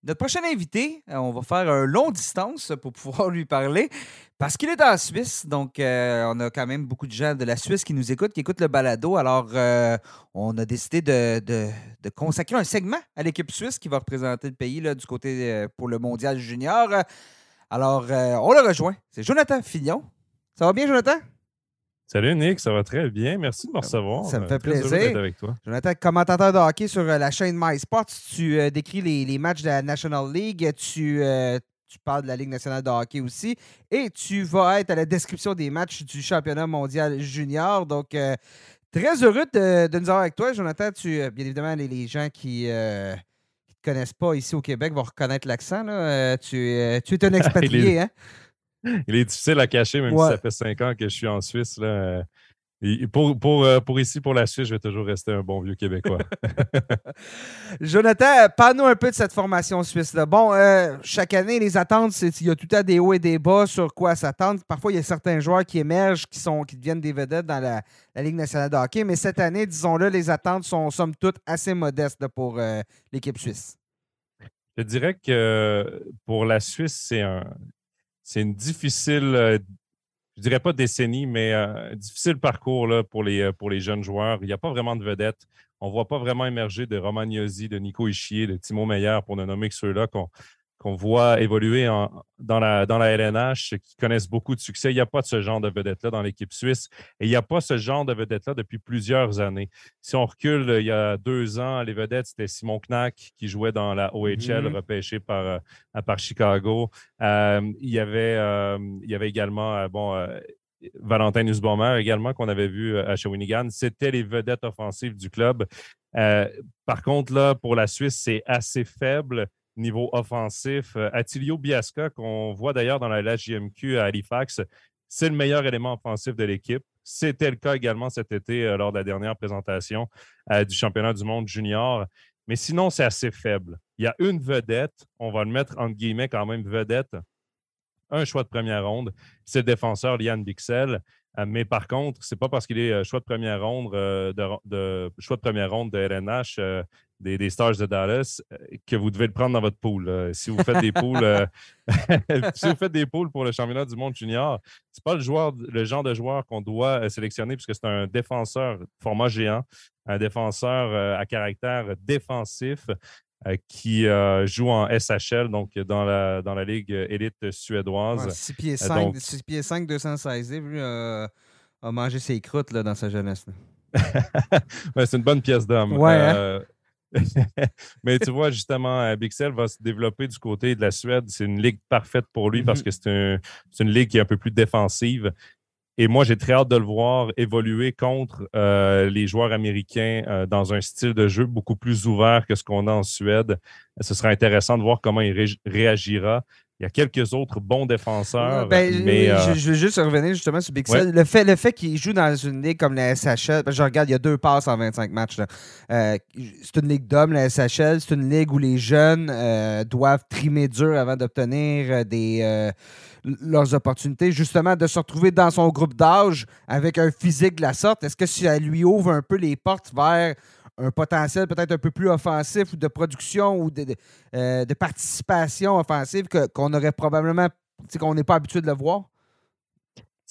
Notre prochain invité, euh, on va faire un long distance pour pouvoir lui parler parce qu'il est en Suisse. Donc, euh, on a quand même beaucoup de gens de la Suisse qui nous écoutent, qui écoutent le balado. Alors, euh, on a décidé de, consacrer un segment à l'équipe suisse qui va représenter le pays là, du côté pour le mondial junior. Alors, on le rejoint. C'est Jonathan Fillon. Ça va bien, Jonathan? Salut Nick, ça va très bien. Merci de me recevoir. Ça me fait plaisir. avec toi. Jonathan, commentateur de hockey sur euh, la chaîne MySports, tu euh, décris les, matchs de la National League, tu, euh, tu, parles de la Ligue nationale de hockey aussi, et tu vas être à la description des matchs du championnat mondial junior. Donc, très heureux de, nous avoir avec toi, Jonathan. Tu, bien évidemment, les, gens qui ne te connaissent pas ici au Québec vont reconnaître l'accent. tu, tu es un expatrié, hein? Il est difficile à cacher, même si ça fait cinq ans que je suis en Suisse. Là. pour, pour, euh, pour, ici, pour la Suisse, je vais toujours rester un bon vieux Québécois. Jonathan, parle-nous un peu de cette formation suisse-là. Bon, euh, chaque année, les attentes, il y a tout à des hauts et des bas sur quoi s'attendre. Parfois, il y a certains joueurs qui émergent, qui, sont, qui deviennent des vedettes dans la, Ligue nationale de hockey. Mais cette année, disons-le, les attentes sont somme toute assez modestes pour euh, l'équipe suisse. Je dirais que pour la Suisse, c'est un, c'est une difficile, euh, je dirais pas décennie, mais euh, difficile parcours là, pour, les, euh, pour les jeunes joueurs. Il n'y a pas vraiment de vedettes. On ne voit pas vraiment émerger de Romagnosi, de Nico Ischier, de Timo Meyer, pour ne nommer que ceux-là qu'on voit évoluer dans, la, dans la LNH, qui connaissent beaucoup de succès. Il n'y a pas de ce genre de vedette-là dans l'équipe suisse et il n'y a pas ce genre de vedette-là depuis plusieurs années. Si on recule il y a deux ans, les vedettes, c'était Simon Knack qui jouait dans la OHL, mm-hmm. repêché par, euh, par Chicago. Euh, il, y avait, euh, il y avait également bon, Valentin Nussbaumer également qu'on avait vu à Shawinigan. C'était les vedettes offensives du club. par contre, là, pour la Suisse, c'est assez faible niveau offensif. Euh, Attilio Biasca, qu'on voit d'ailleurs dans la LHJMQ à Halifax, c'est le meilleur élément offensif de l'équipe. C'était le cas également cet été euh, lors de la dernière présentation euh, du championnat du monde junior. Mais sinon, c'est assez faible. Il y a une vedette, on va le mettre entre guillemets quand même vedette, un choix de première ronde, c'est le défenseur Lian Bixel. mais par contre, c'est pas parce qu'il est choix de première ronde de, choix de première ronde de RNH des, Stars de Dallas euh, que vous devez le prendre dans votre pool. Si vous faites des poules, euh, si vous faites des poules pour le championnat du monde junior, c'est pas le joueur, le genre de joueur qu'on doit euh, sélectionner puisque c'est un défenseur format géant, un défenseur à caractère défensif. qui joue en SHL, donc dans la, dans la Ligue élite suédoise. 6 pieds 5, 6 pieds 5 216 lui, a mangé ses croûtes là, dans sa jeunesse. c'est une bonne pièce d'homme. Ouais, hein? Mais tu vois, justement, euh, Bixel va se développer du côté de la Suède. C'est une ligue parfaite pour lui parce mm-hmm. que c'est une ligue qui est un peu plus défensive. Et moi, j'ai très hâte de le voir évoluer contre euh, les joueurs américains euh, dans un style de jeu beaucoup plus ouvert que ce qu'on a en Suède. Ce sera intéressant de voir comment il réagira. Il y a quelques autres bons défenseurs. Ben, mais, euh, je, veux juste revenir justement sur Bixel. Le fait, le fait qu'il joue dans une ligue comme la SHL, je regarde, il y a deux passes en 25 matchs. Euh, c'est une ligue d'hommes, la SHL. C'est une ligue où les jeunes euh, doivent trimer dur avant d'obtenir des leurs opportunités, justement, de se retrouver dans son groupe d'âge avec un physique de la sorte. Est-ce que ça lui ouvre un peu les portes vers un potentiel peut-être un peu plus offensif ou de production ou de, euh, participation offensive qu'on aurait probablement, qu'on n'est pas habitué de le voir?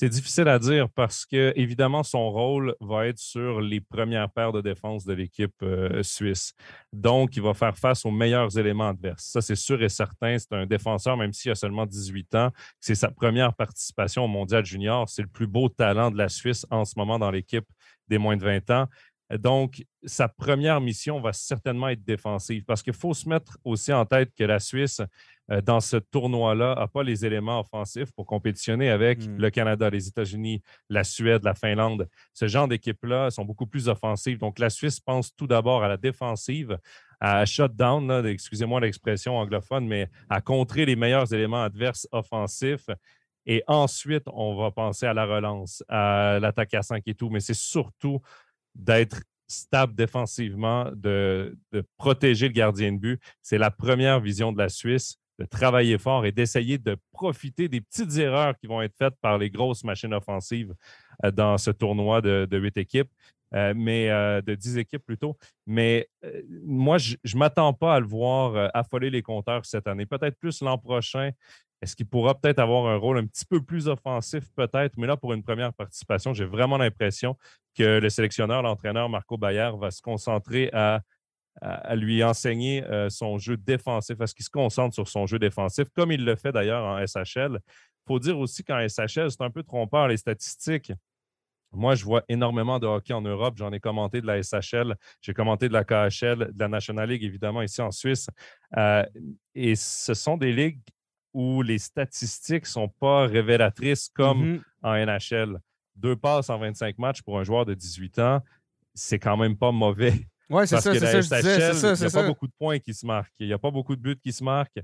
C'est difficile à dire parce que, évidemment, son rôle va être sur les premières paires de défense de l'équipe euh, suisse. Donc, il va faire face aux meilleurs éléments adverses. Ça, c'est sûr et certain. C'est un défenseur, même s'il a seulement 18 ans. C'est sa première participation au mondial junior. C'est le plus beau talent de la Suisse en ce moment dans l'équipe des moins de 20 ans Donc, sa première mission va certainement être défensive parce qu'il faut se mettre aussi en tête que la Suisse, euh, dans ce tournoi-là, n'a pas les éléments offensifs pour compétitionner avec hmm. le Canada, les États-Unis, la Suède, la Finlande. Ce genre d'équipes-là sont beaucoup plus offensives. Donc, la Suisse pense tout d'abord à la défensive, à shutdown, excusez-moi l'expression anglophone, mais à contrer les meilleurs éléments adverses offensifs. Et ensuite, on va penser à la relance, à l'attaque à 5 et tout. Mais c'est surtout d'être stable défensivement, de, protéger le gardien de but. C'est la première vision de la Suisse, de travailler fort et d'essayer de profiter des petites erreurs qui vont être faites par les grosses machines offensives euh, dans ce tournoi de, huit équipes. Euh, mais euh, de dix équipes plutôt. Mais moi, je ne m'attends pas à le voir affoler les compteurs cette année. Peut-être plus l'an prochain. Est-ce qu'il pourra peut-être avoir un rôle un petit peu plus offensif, peut-être? Mais là, pour une première participation, j'ai vraiment l'impression que le sélectionneur, l'entraîneur Marco Bayard va se concentrer à, lui enseigner euh, son jeu défensif, à ce qu'il se concentre sur son jeu défensif, comme il le fait d'ailleurs en SHL. Il faut dire aussi qu'en SHL, c'est un peu trompeur les statistiques. Moi, je vois énormément de hockey en Europe. J'en ai commenté de la SHL, j'ai commenté de la KHL, de la National League, évidemment, ici en Suisse. Euh, et ce sont des ligues où les statistiques ne sont pas révélatrices comme mm-hmm. en NHL. Deux passes en 25 matchs pour un joueur de 18 ans, c'est quand même pas mauvais. Oui, c'est ça, c'est ça, Il n'y a pas beaucoup de points qui se marquent. Il n'y a pas beaucoup de buts qui se marquent.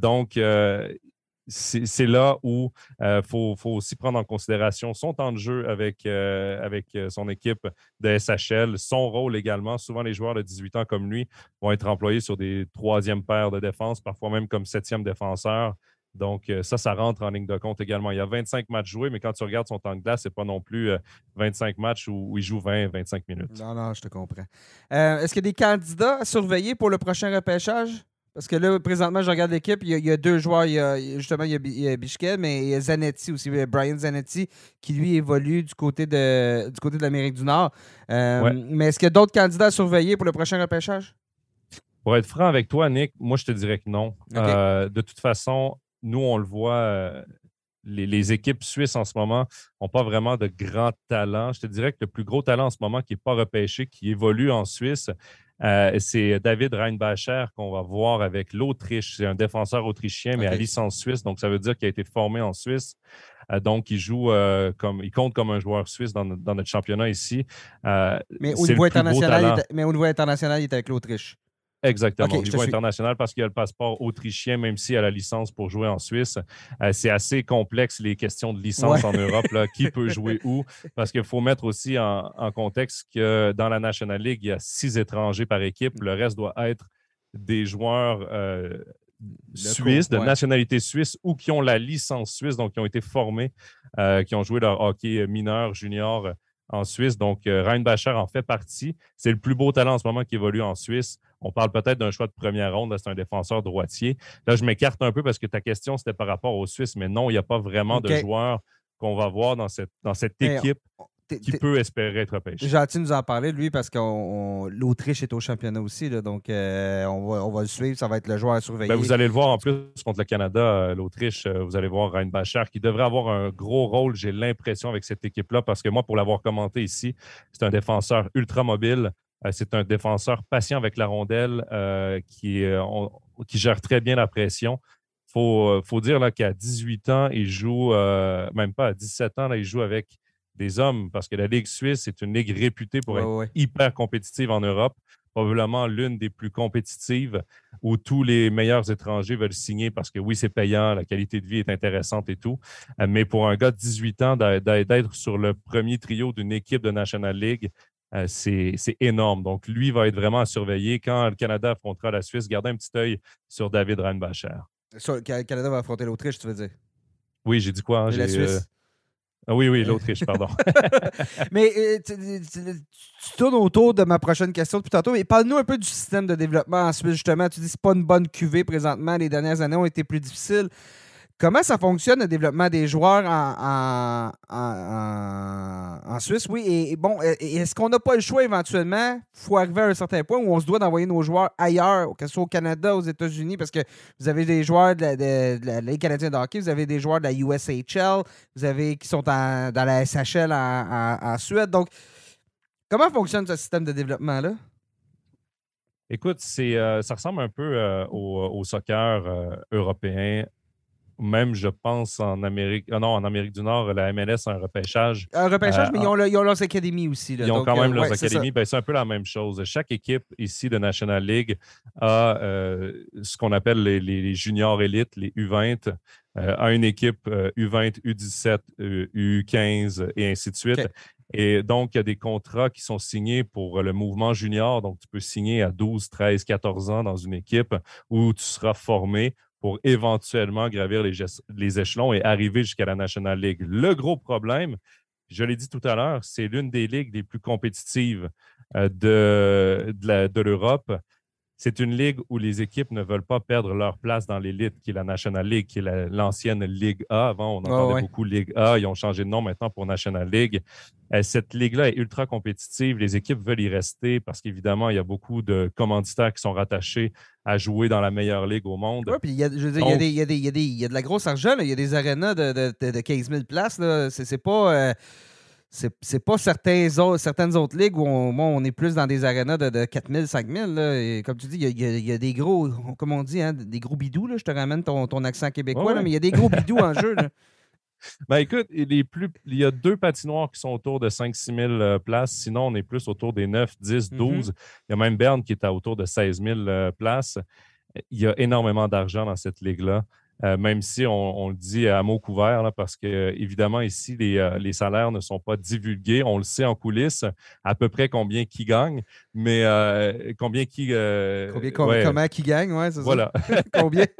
Donc, euh, c'est là où il euh, faut, aussi prendre en considération son temps de jeu avec, euh, avec son équipe de SHL, son rôle également. Souvent, les joueurs de 18 ans comme lui vont être employés sur des troisièmes paires de défense, parfois même comme septième défenseur. Donc, ça, ça rentre en ligne de compte également. Il y a 25 matchs joués, mais quand tu regardes son temps de glace, ce n'est pas non plus 25 matchs où, il joue 20-25 minutes. Non, non, je te comprends. Est-ce qu'il y a des candidats à surveiller pour le prochain repêchage? Parce que là, présentement, je regarde l'équipe, il, y a deux joueurs. Il y a, justement, il y a, Bichkel, mais il y a Zanetti aussi, Brian Zanetti, qui lui évolue du côté de, du côté de l'Amérique du Nord. Mais est-ce qu'il y a d'autres candidats à surveiller pour le prochain repêchage? Pour être franc avec toi, Nick, moi, je te dirais que non. de toute façon, nous, on le voit, euh, les, équipes suisses en ce moment n'ont pas vraiment de grands talents. Je te dirais que le plus gros talent en ce moment qui n'est pas repêché, qui évolue en Suisse, euh, c'est David Reinbacher qu'on va voir avec l'Autriche. C'est un défenseur autrichien, mais à licence suisse. Donc, ça veut dire qu'il a été formé en Suisse. Euh, donc, il joue comme il compte comme un joueur suisse dans, notre championnat ici. mais, au niveau international, mais au niveau international, il est avec l'Autriche. Exactement, au niveau international, parce qu'il y a le passeport autrichien, même s'il a la licence pour jouer en Suisse. Euh, c'est assez complexe, les questions de licence en Europe. Là, qui peut jouer où? Parce qu'il faut mettre aussi en, contexte que dans la National League, il y a six étrangers par équipe. Le reste doit être des joueurs euh, suisses, de nationalité suisse ou qui ont la licence suisse, donc qui ont été formés, euh, qui ont joué leur hockey mineur, junior en Suisse. Donc, Reinbacher en fait partie. C'est le plus beau talent en ce moment qui évolue en Suisse. On parle peut-être d'un choix de première ronde, c'est un défenseur droitier. Là, je m'écarte un peu parce que ta question, c'était par rapport aux Suisses, mais non, il n'y a pas vraiment de joueurs qu'on va voir dans cette, dans cette équipe qui peut espérer être pêché. Gentil nous en parler, lui, parce que l'Autriche est au championnat aussi. donc, euh, on, va, le suivre. Ça va être le joueur à surveiller. Ben, vous allez le voir en plus contre le Canada, euh, l'Autriche. Euh, vous allez voir Ryan Bachar qui devrait avoir un gros rôle, j'ai l'impression, avec cette équipe-là, parce que moi, pour l'avoir commenté ici, c'est un défenseur ultra mobile. C'est un défenseur patient avec la rondelle euh, qui, qui, gère très bien la pression. Il faut, dire qu'à 18 ans, il joue, même pas à 17 ans, là, il joue avec des hommes parce que la Ligue suisse est une ligue réputée pour être hyper compétitive en Europe, probablement l'une des plus compétitives où tous les meilleurs étrangers veulent signer parce que oui, c'est payant, la qualité de vie est intéressante et tout. Mais pour un gars de 18 ans, d'être sur le premier trio d'une équipe de National League, euh, c'est énorme. Donc, lui va être vraiment à surveiller. Quand le Canada affrontera la Suisse, gardez un petit œil sur David Reinbacher. le Canada va affronter l'Autriche, tu veux dire? Oui, j'ai dit quoi? Hein? la Suisse? Euh, oui, oui, l'Autriche, pardon. mais euh, tu, tournes autour de ma prochaine question depuis tantôt. Mais parle-nous un peu du système de développement en Suisse, justement. Tu dis que ce pas une bonne cuvée présentement. Les dernières années ont été plus difficiles. Comment ça fonctionne le développement des joueurs en, en, Suisse? Oui, et, bon, est-ce qu'on n'a pas le choix éventuellement? Il faut arriver à un certain point où on se doit d'envoyer nos joueurs ailleurs, que ce soit au Canada, aux États-Unis, parce que vous avez des joueurs de la, canadienne de hockey, vous avez des joueurs de la USHL, vous avez qui sont dans la SHL en, Suède. Donc, Comment fonctionne ce système de développement-là? Écoute, c'est, ça ressemble un peu au, soccer européen même, je pense, en Amérique. Ah non, en Amérique du Nord, la MLS a un repêchage. Un repêchage, mais ils ont, ils ont, leurs académies aussi. Ils ont quand même leurs académies. Ben, c'est un peu la même chose. Chaque équipe ici de National League a ce qu'on appelle les, juniors élites, les U20, a une équipe U20, U17, U15 et ainsi de suite. Et donc, il y a des contrats qui sont signés pour le mouvement junior. Donc, tu peux signer à 12, 13, 14 ans dans une équipe où tu seras formé pour éventuellement gravir les, échelons et arriver jusqu'à la National League. Le gros problème, je l'ai dit tout à l'heure, c'est l'une des ligues les plus compétitives euh, de, de l'Europe. C'est une ligue où les équipes ne veulent pas perdre leur place dans l'élite, qui est la National League, qui est l'ancienne Ligue A. Avant, on entendait beaucoup Ligue A. Ils ont changé de nom maintenant pour National League. Euh, cette ligue-là est ultra compétitive. Les équipes veulent y rester parce qu'évidemment, il y a beaucoup de commanditaires qui sont rattachés à jouer dans la meilleure ligue au monde. Oui, puis il y a, de la grosse argent. Il y a des arénas de, de, 15 000 places. C'est pas. Euh, c'est pas certains certaines autres ligues où on, est plus dans des arénas de, de 4 000, 5 000. Et comme tu dis, il y, a, des gros, comme on dit, hein, des gros bidous. Je te ramène ton, accent québécois, mais il y a des gros bidous en jeu. Ben écoute, il, plus, il y a deux patinoires qui sont autour de 5-6 000 euh, places. Sinon, on est plus autour des 9, 10, 12. Il y a même Berne qui est à autour de 16 000 euh, places. Il y a énormément d'argent dans cette ligue-là. Euh, même si on, le dit à mots couverts, parce que évidemment, ici, euh, les, salaires ne sont pas divulgués. On le sait en coulisses, à peu près combien qui gagne, mais euh, combien qui. Comment qui gagne, ouais, c'est voilà. ça. combien?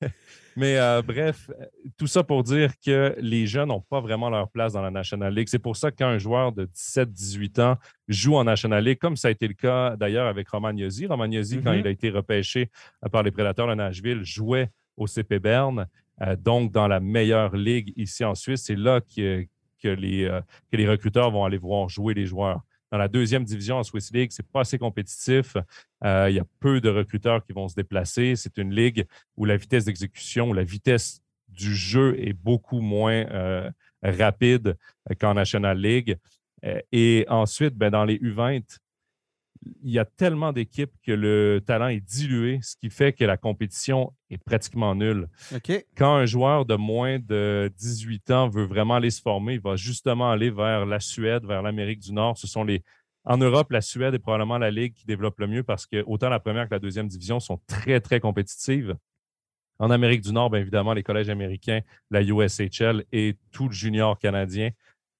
Mais bref, tout ça pour dire que les jeunes n'ont pas vraiment leur place dans la National League. C'est pour ça qu'un joueur de 17-18 ans joue en National League, comme ça a été le cas d'ailleurs avec Roman Yossi. Roman Yossi, quand mm-hmm. il a été repêché par les Prédateurs de Nashville, jouait au CP Berne, euh, donc dans la meilleure ligue ici en Suisse. C'est là que, que, les, euh, que les recruteurs vont aller voir jouer les joueurs. Dans la deuxième division en Swiss League, c'est pas assez compétitif. Euh, il y a peu de recruteurs qui vont se déplacer. C'est une ligue où la vitesse d'exécution, la vitesse du jeu est beaucoup moins rapide qu'en National League. Et ensuite, ben, dans les U20, il y a tellement d'équipes que le talent est dilué, ce qui fait que la compétition est pratiquement nulle. Quand un joueur de moins de 18 ans veut vraiment aller se former, il va justement aller vers la Suède, vers l'Amérique du Nord. Ce sont les en Europe, la Suède est probablement la ligue qui développe le mieux parce que autant la première que la deuxième division sont très, très compétitives. En Amérique du Nord, bien évidemment, les collèges américains, la USHL et tout le junior canadien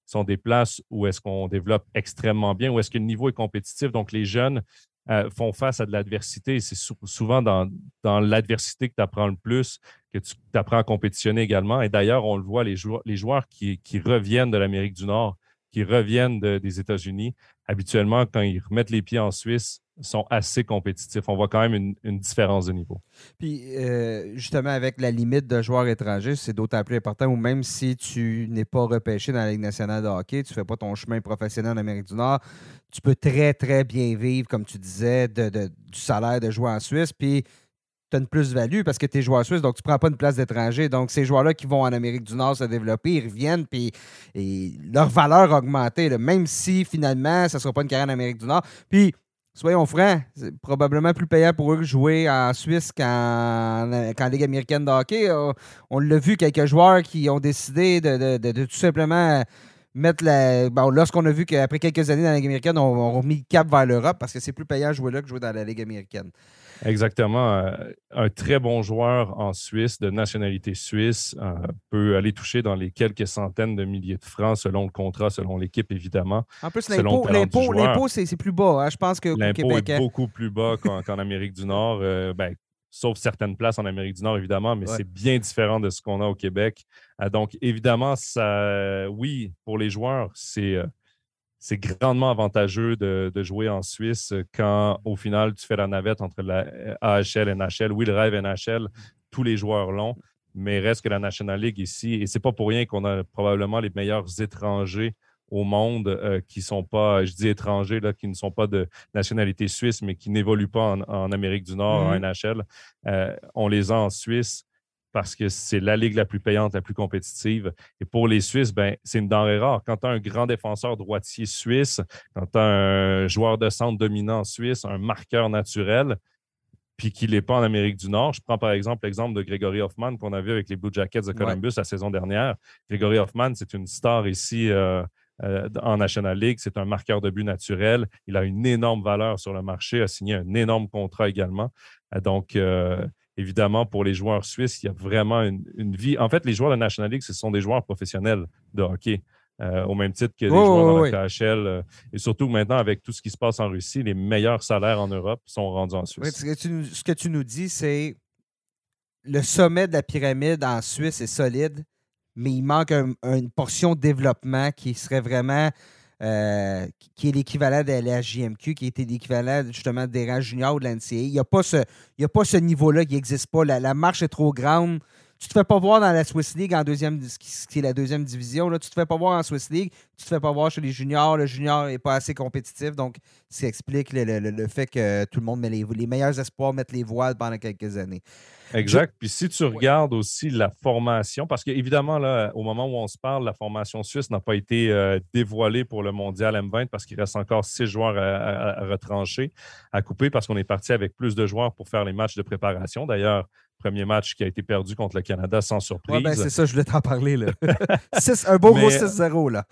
sont des places où est-ce qu'on développe extrêmement bien, où est-ce que le niveau est compétitif. Donc, les jeunes euh, font face à de l'adversité. C'est souvent dans, l'adversité que tu apprends le plus, que tu apprends à compétitionner également. Et d'ailleurs, on le voit, les joueurs, les joueurs qui, reviennent de l'Amérique du Nord, qui reviennent des États-Unis, habituellement, quand ils remettent les pieds en Suisse, sont assez compétitifs. On voit quand même une, différence de niveau. Puis, euh, justement, avec la limite de joueurs étrangers, c'est d'autant plus important où même si tu n'es pas repêché dans la Ligue nationale de hockey, tu ne fais pas ton chemin professionnel en Amérique du Nord, tu peux très, très bien vivre, comme tu disais, de, du salaire de joueur en Suisse. Puis, une plus-value parce que tu es joueur suisse, donc tu prends pas une place d'étranger. Donc, ces joueurs-là qui vont en Amérique du Nord se développer, ils reviennent, puis et leur valeur a augmenté, même si finalement, ça ne sera pas une carrière en Amérique du Nord. Puis, soyons francs, c'est probablement plus payant pour eux de jouer en Suisse qu'en, Ligue américaine de hockey. Euh, on l'a vu, quelques joueurs qui ont décidé de, tout simplement mettre la. lorsqu'on a vu qu'après quelques années dans la Ligue américaine, on, a remis le cap vers l'Europe parce que c'est plus payant de jouer là que jouer dans la Ligue américaine. Exactement. Euh, un très bon joueur en Suisse, de nationalité suisse, euh, peut aller toucher dans les quelques centaines de milliers de francs selon le contrat, selon l'équipe, évidemment. En plus, l'impôt, c'est plus bas, hein, je pense que L'impôt est hein. beaucoup plus bas qu'en Amérique du Nord. Euh, ben, sauf certaines places en Amérique du Nord, évidemment, mais c'est bien différent de ce qu'on a au Québec. donc, évidemment, ça, oui, pour les joueurs, c'est c'est grandement avantageux de, jouer en Suisse quand, au final, tu fais la navette entre la AHL et NHL. Oui, le rêve NHL, tous les joueurs l'ont, mais reste que la National League ici, et c'est pas pour rien qu'on a probablement les meilleurs étrangers au monde euh, qui ne sont pas, je dis étrangers, là, qui ne sont pas de nationalité suisse, mais qui n'évoluent pas en, Amérique du Nord, en mm-hmm. NHL. Euh, on les a en Suisse parce que c'est la ligue la plus payante, la plus compétitive. Et pour les Suisses, ben, c'est une denrée rare. Quand tu as un grand défenseur droitier suisse, quand tu as un joueur de centre dominant suisse, un marqueur naturel, puis qu'il n'est pas en Amérique du Nord. Je prends par exemple l'exemple de Gregory Hoffman qu'on a vu avec les Blue Jackets de Columbus la saison dernière. Gregory Hoffman, c'est une star ici euh, euh, en National League. C'est un marqueur de but naturel. Il a une énorme valeur sur le marché, a signé un énorme contrat également. Euh, donc, évidemment, pour les joueurs suisses, il y a vraiment une, vie. En fait, les joueurs de la National League, ce sont des joueurs professionnels de hockey. Euh, au même titre que les joueurs dans la KHL. Euh, et surtout maintenant, avec tout ce qui se passe en Russie, les meilleurs salaires en Europe sont rendus en Suisse. ce, que tu, nous dis, c'est le sommet de la pyramide en Suisse est solide, mais il manque une portion de développement qui serait vraiment. Euh, qui est l'équivalent de la JMQ, qui était l'équivalent justement des rangs juniors ou de l'NCA. Il n'y a pas ce, ce niveau-là qui n'existe pas. la, marche est trop grande tu te fais pas voir dans la Swiss League en deuxième, qui est la deuxième division. Là. Tu te fais pas voir en Swiss League, tu te fais pas voir chez les juniors. Le junior n'est pas assez compétitif, donc ça explique le, fait que tout le monde met les, les, meilleurs espoirs mettent les voiles pendant quelques années. Exact. Puis si tu regardes aussi la formation, parce qu'évidemment, là, au moment où on se parle, la formation suisse n'a pas été euh, dévoilée pour le mondial M20 parce qu'il reste encore six joueurs à retrancher, à couper, parce qu'on est parti avec plus de joueurs pour faire les matchs de préparation. D'ailleurs, Premier match qui a été perdu contre le Canada sans surprise. Ouais, ben c'est ça, je voulais t'en parler. Là. un beau gros 6-0. là.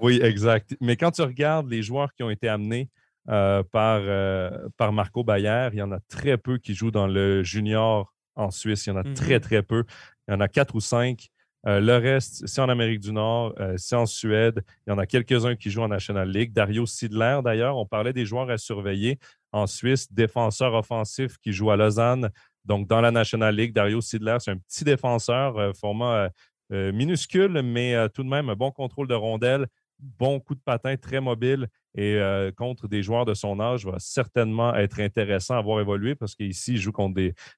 Oui, exact. Mais quand tu regardes les joueurs qui ont été amenés euh, par, euh, par Marco Bayer, il y en a très peu qui jouent dans le junior en Suisse. Il y en a très, mm-hmm. très peu. Il y en a quatre ou cinq. Euh, le reste, c'est en Amérique du Nord, c'est en Suède. Il y en a quelques-uns qui jouent en National League. Dario Sidler, d'ailleurs, on parlait des joueurs à surveiller en Suisse, défenseur offensif qui joue à Lausanne, donc, dans la National League, Dario Sidler, c'est un petit défenseur, euh, format euh, euh, minuscule, mais tout de même un bon contrôle de rondelle, bon coup de patin, très mobile et contre des joueurs de son âge va certainement être intéressant à voir évoluer parce qu'ici, il joue contre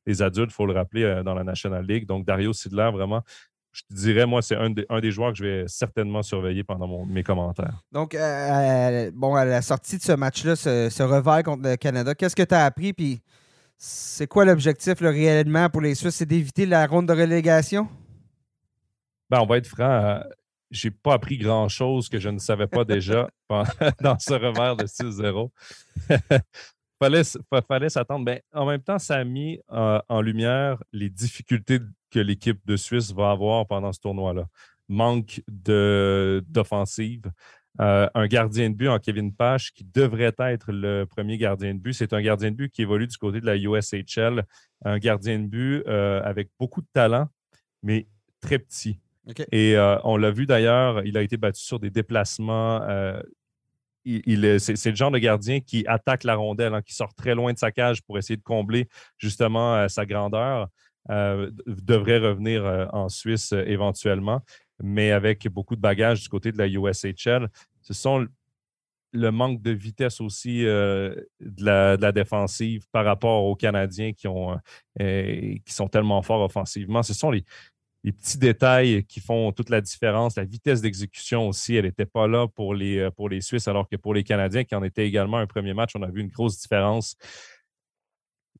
des, adultes, il faut le rappeler, dans la National League. Donc, Dario Sidler, vraiment, je te dirais, moi, c'est un, des joueurs que je vais certainement surveiller pendant mes commentaires. Donc, bon, à la sortie de ce match-là, ce, ce, revers contre le Canada, qu'est-ce que tu as appris? Puis c'est quoi l'objectif réellement pour les Suisses? C'est d'éviter la ronde de relégation? Ben, on va être franc. Euh, j'ai pas appris grand-chose que je ne savais pas déjà dans ce revers de 6-0. fallait, fallait s'attendre. Ben, en même temps, ça a mis euh, en lumière les difficultés que l'équipe de Suisse va avoir pendant ce tournoi-là. Manque d'offensive, euh, un gardien de but en Kevin Pache qui devrait être le premier gardien de but. C'est un gardien de but qui évolue du côté de la USHL, un gardien de but euh, avec beaucoup de talent, mais très petit. Et euh, on l'a vu d'ailleurs, il a été battu sur des déplacements. Il, c'est, le genre de gardien qui attaque la rondelle, hein, qui sort très loin de sa cage pour essayer de combler justement sa grandeur. devrait revenir en Suisse éventuellement mais avec beaucoup de bagages du côté de la USHL. Ce sont le manque de vitesse aussi euh, de, la, défensive par rapport aux Canadiens qui, ont, euh, qui sont tellement forts offensivement. Ce sont les, petits détails qui font toute la différence. La vitesse d'exécution aussi, elle n'était pas là pour les, euh, pour les Suisses, alors que pour les Canadiens, qui en étaient également un premier match, on a vu une grosse différence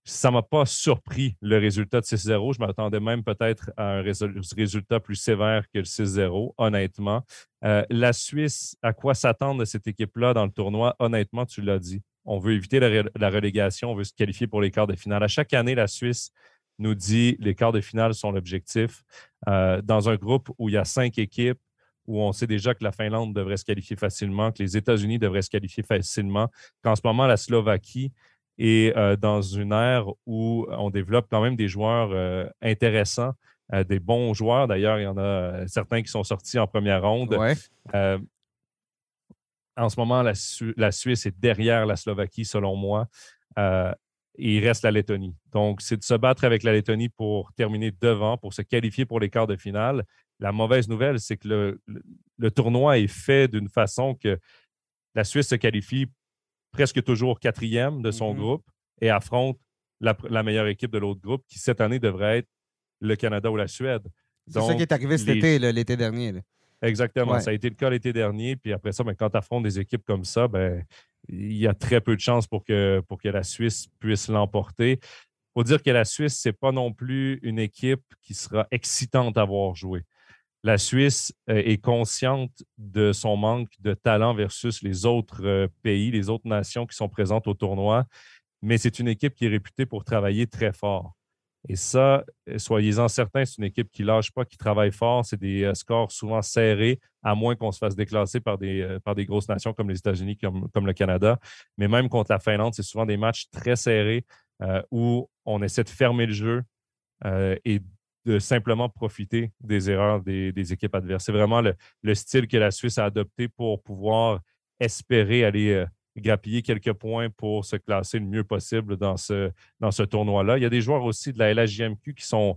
ça ne m'a pas surpris le résultat de 6-0. Je m'attendais même peut-être à un résultat plus sévère que le 6-0, honnêtement. Euh, la Suisse, à quoi s'attendre de cette équipe-là dans le tournoi? Honnêtement, tu l'as dit. On veut éviter la, relégation, on veut se qualifier pour les quarts de finale. À chaque année, la Suisse nous dit les quarts de finale sont l'objectif. Euh, dans un groupe où il y a cinq équipes, où on sait déjà que la Finlande devrait se qualifier facilement, que les États-Unis devraient se qualifier facilement, qu'en ce moment, la Slovaquie et euh, dans une ère où on développe quand même des joueurs euh, intéressants, euh, des bons joueurs. D'ailleurs, il y en a certains qui sont sortis en première ronde. en ce moment, la, Suisse est derrière la Slovaquie, selon moi. et il reste la Lettonie. Donc, c'est de se battre avec la Lettonie pour terminer devant, pour se qualifier pour les quarts de finale. La mauvaise nouvelle, c'est que le tournoi est fait d'une façon que la Suisse se qualifie presque toujours quatrième de son mm-hmm. groupe et affronte la, meilleure équipe de l'autre groupe qui, cette année, devrait être le Canada ou la Suède. C'est ça qui est arrivé cet été, l'été dernier. Exactement. Ça a été le cas l'été dernier. Puis après ça, ben, quand tu affrontes des équipes comme ça, ben, il y a très peu de chances pour que, pour que la Suisse puisse l'emporter. faut dire que la Suisse, ce n'est pas non plus une équipe qui sera excitante à voir jouer. La Suisse euh, est consciente de son manque de talent versus les autres euh, pays, les autres nations qui sont présentes au tournoi, mais c'est une équipe qui est réputée pour travailler très fort. Et ça, euh, soyez-en certains, c'est une équipe qui ne lâche pas, qui travaille fort. C'est des scores souvent serrés, à moins qu'on se fasse déclasser par des, grosses nations comme les États-Unis, comme, le Canada. Mais même contre la Finlande, c'est souvent des matchs très serrés où on essaie de fermer le jeu de simplement profiter des erreurs des, équipes adverses. C'est vraiment le, style que la Suisse a adopté pour pouvoir espérer aller euh, grappiller quelques points pour se classer le mieux possible dans ce, dans ce tournoi-là. Il y a des joueurs aussi de la LHJMQ qui sont,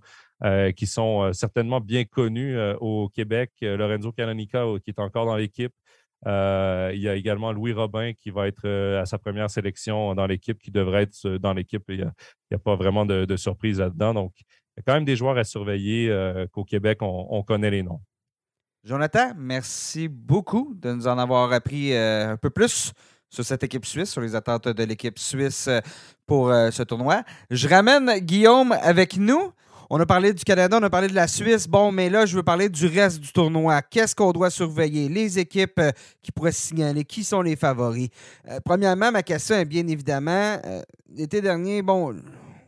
qui sont certainement bien connus au Québec. Lorenzo Canonica, qui est encore dans l'équipe, euh, il y a également Louis Robin qui va être euh, à sa première sélection dans l'équipe, qui devrait être euh, dans l'équipe. Il n'y a, pas vraiment de, surprise là-dedans. Donc, il y a quand même des joueurs à surveiller qu'au Québec, on, connaît les noms. Jonathan, merci beaucoup de nous en avoir appris un peu plus sur cette équipe suisse, sur les attentes de l'équipe suisse pour ce tournoi. Je ramène Guillaume avec nous. On a parlé du Canada, on a parlé de la Suisse. Bon, mais là, je veux parler du reste du tournoi. Qu'est-ce qu'on doit surveiller? Les équipes euh, qui pourraient se signaler, qui sont les favoris? Euh, premièrement, ma question est bien évidemment, euh, l'été dernier, bon,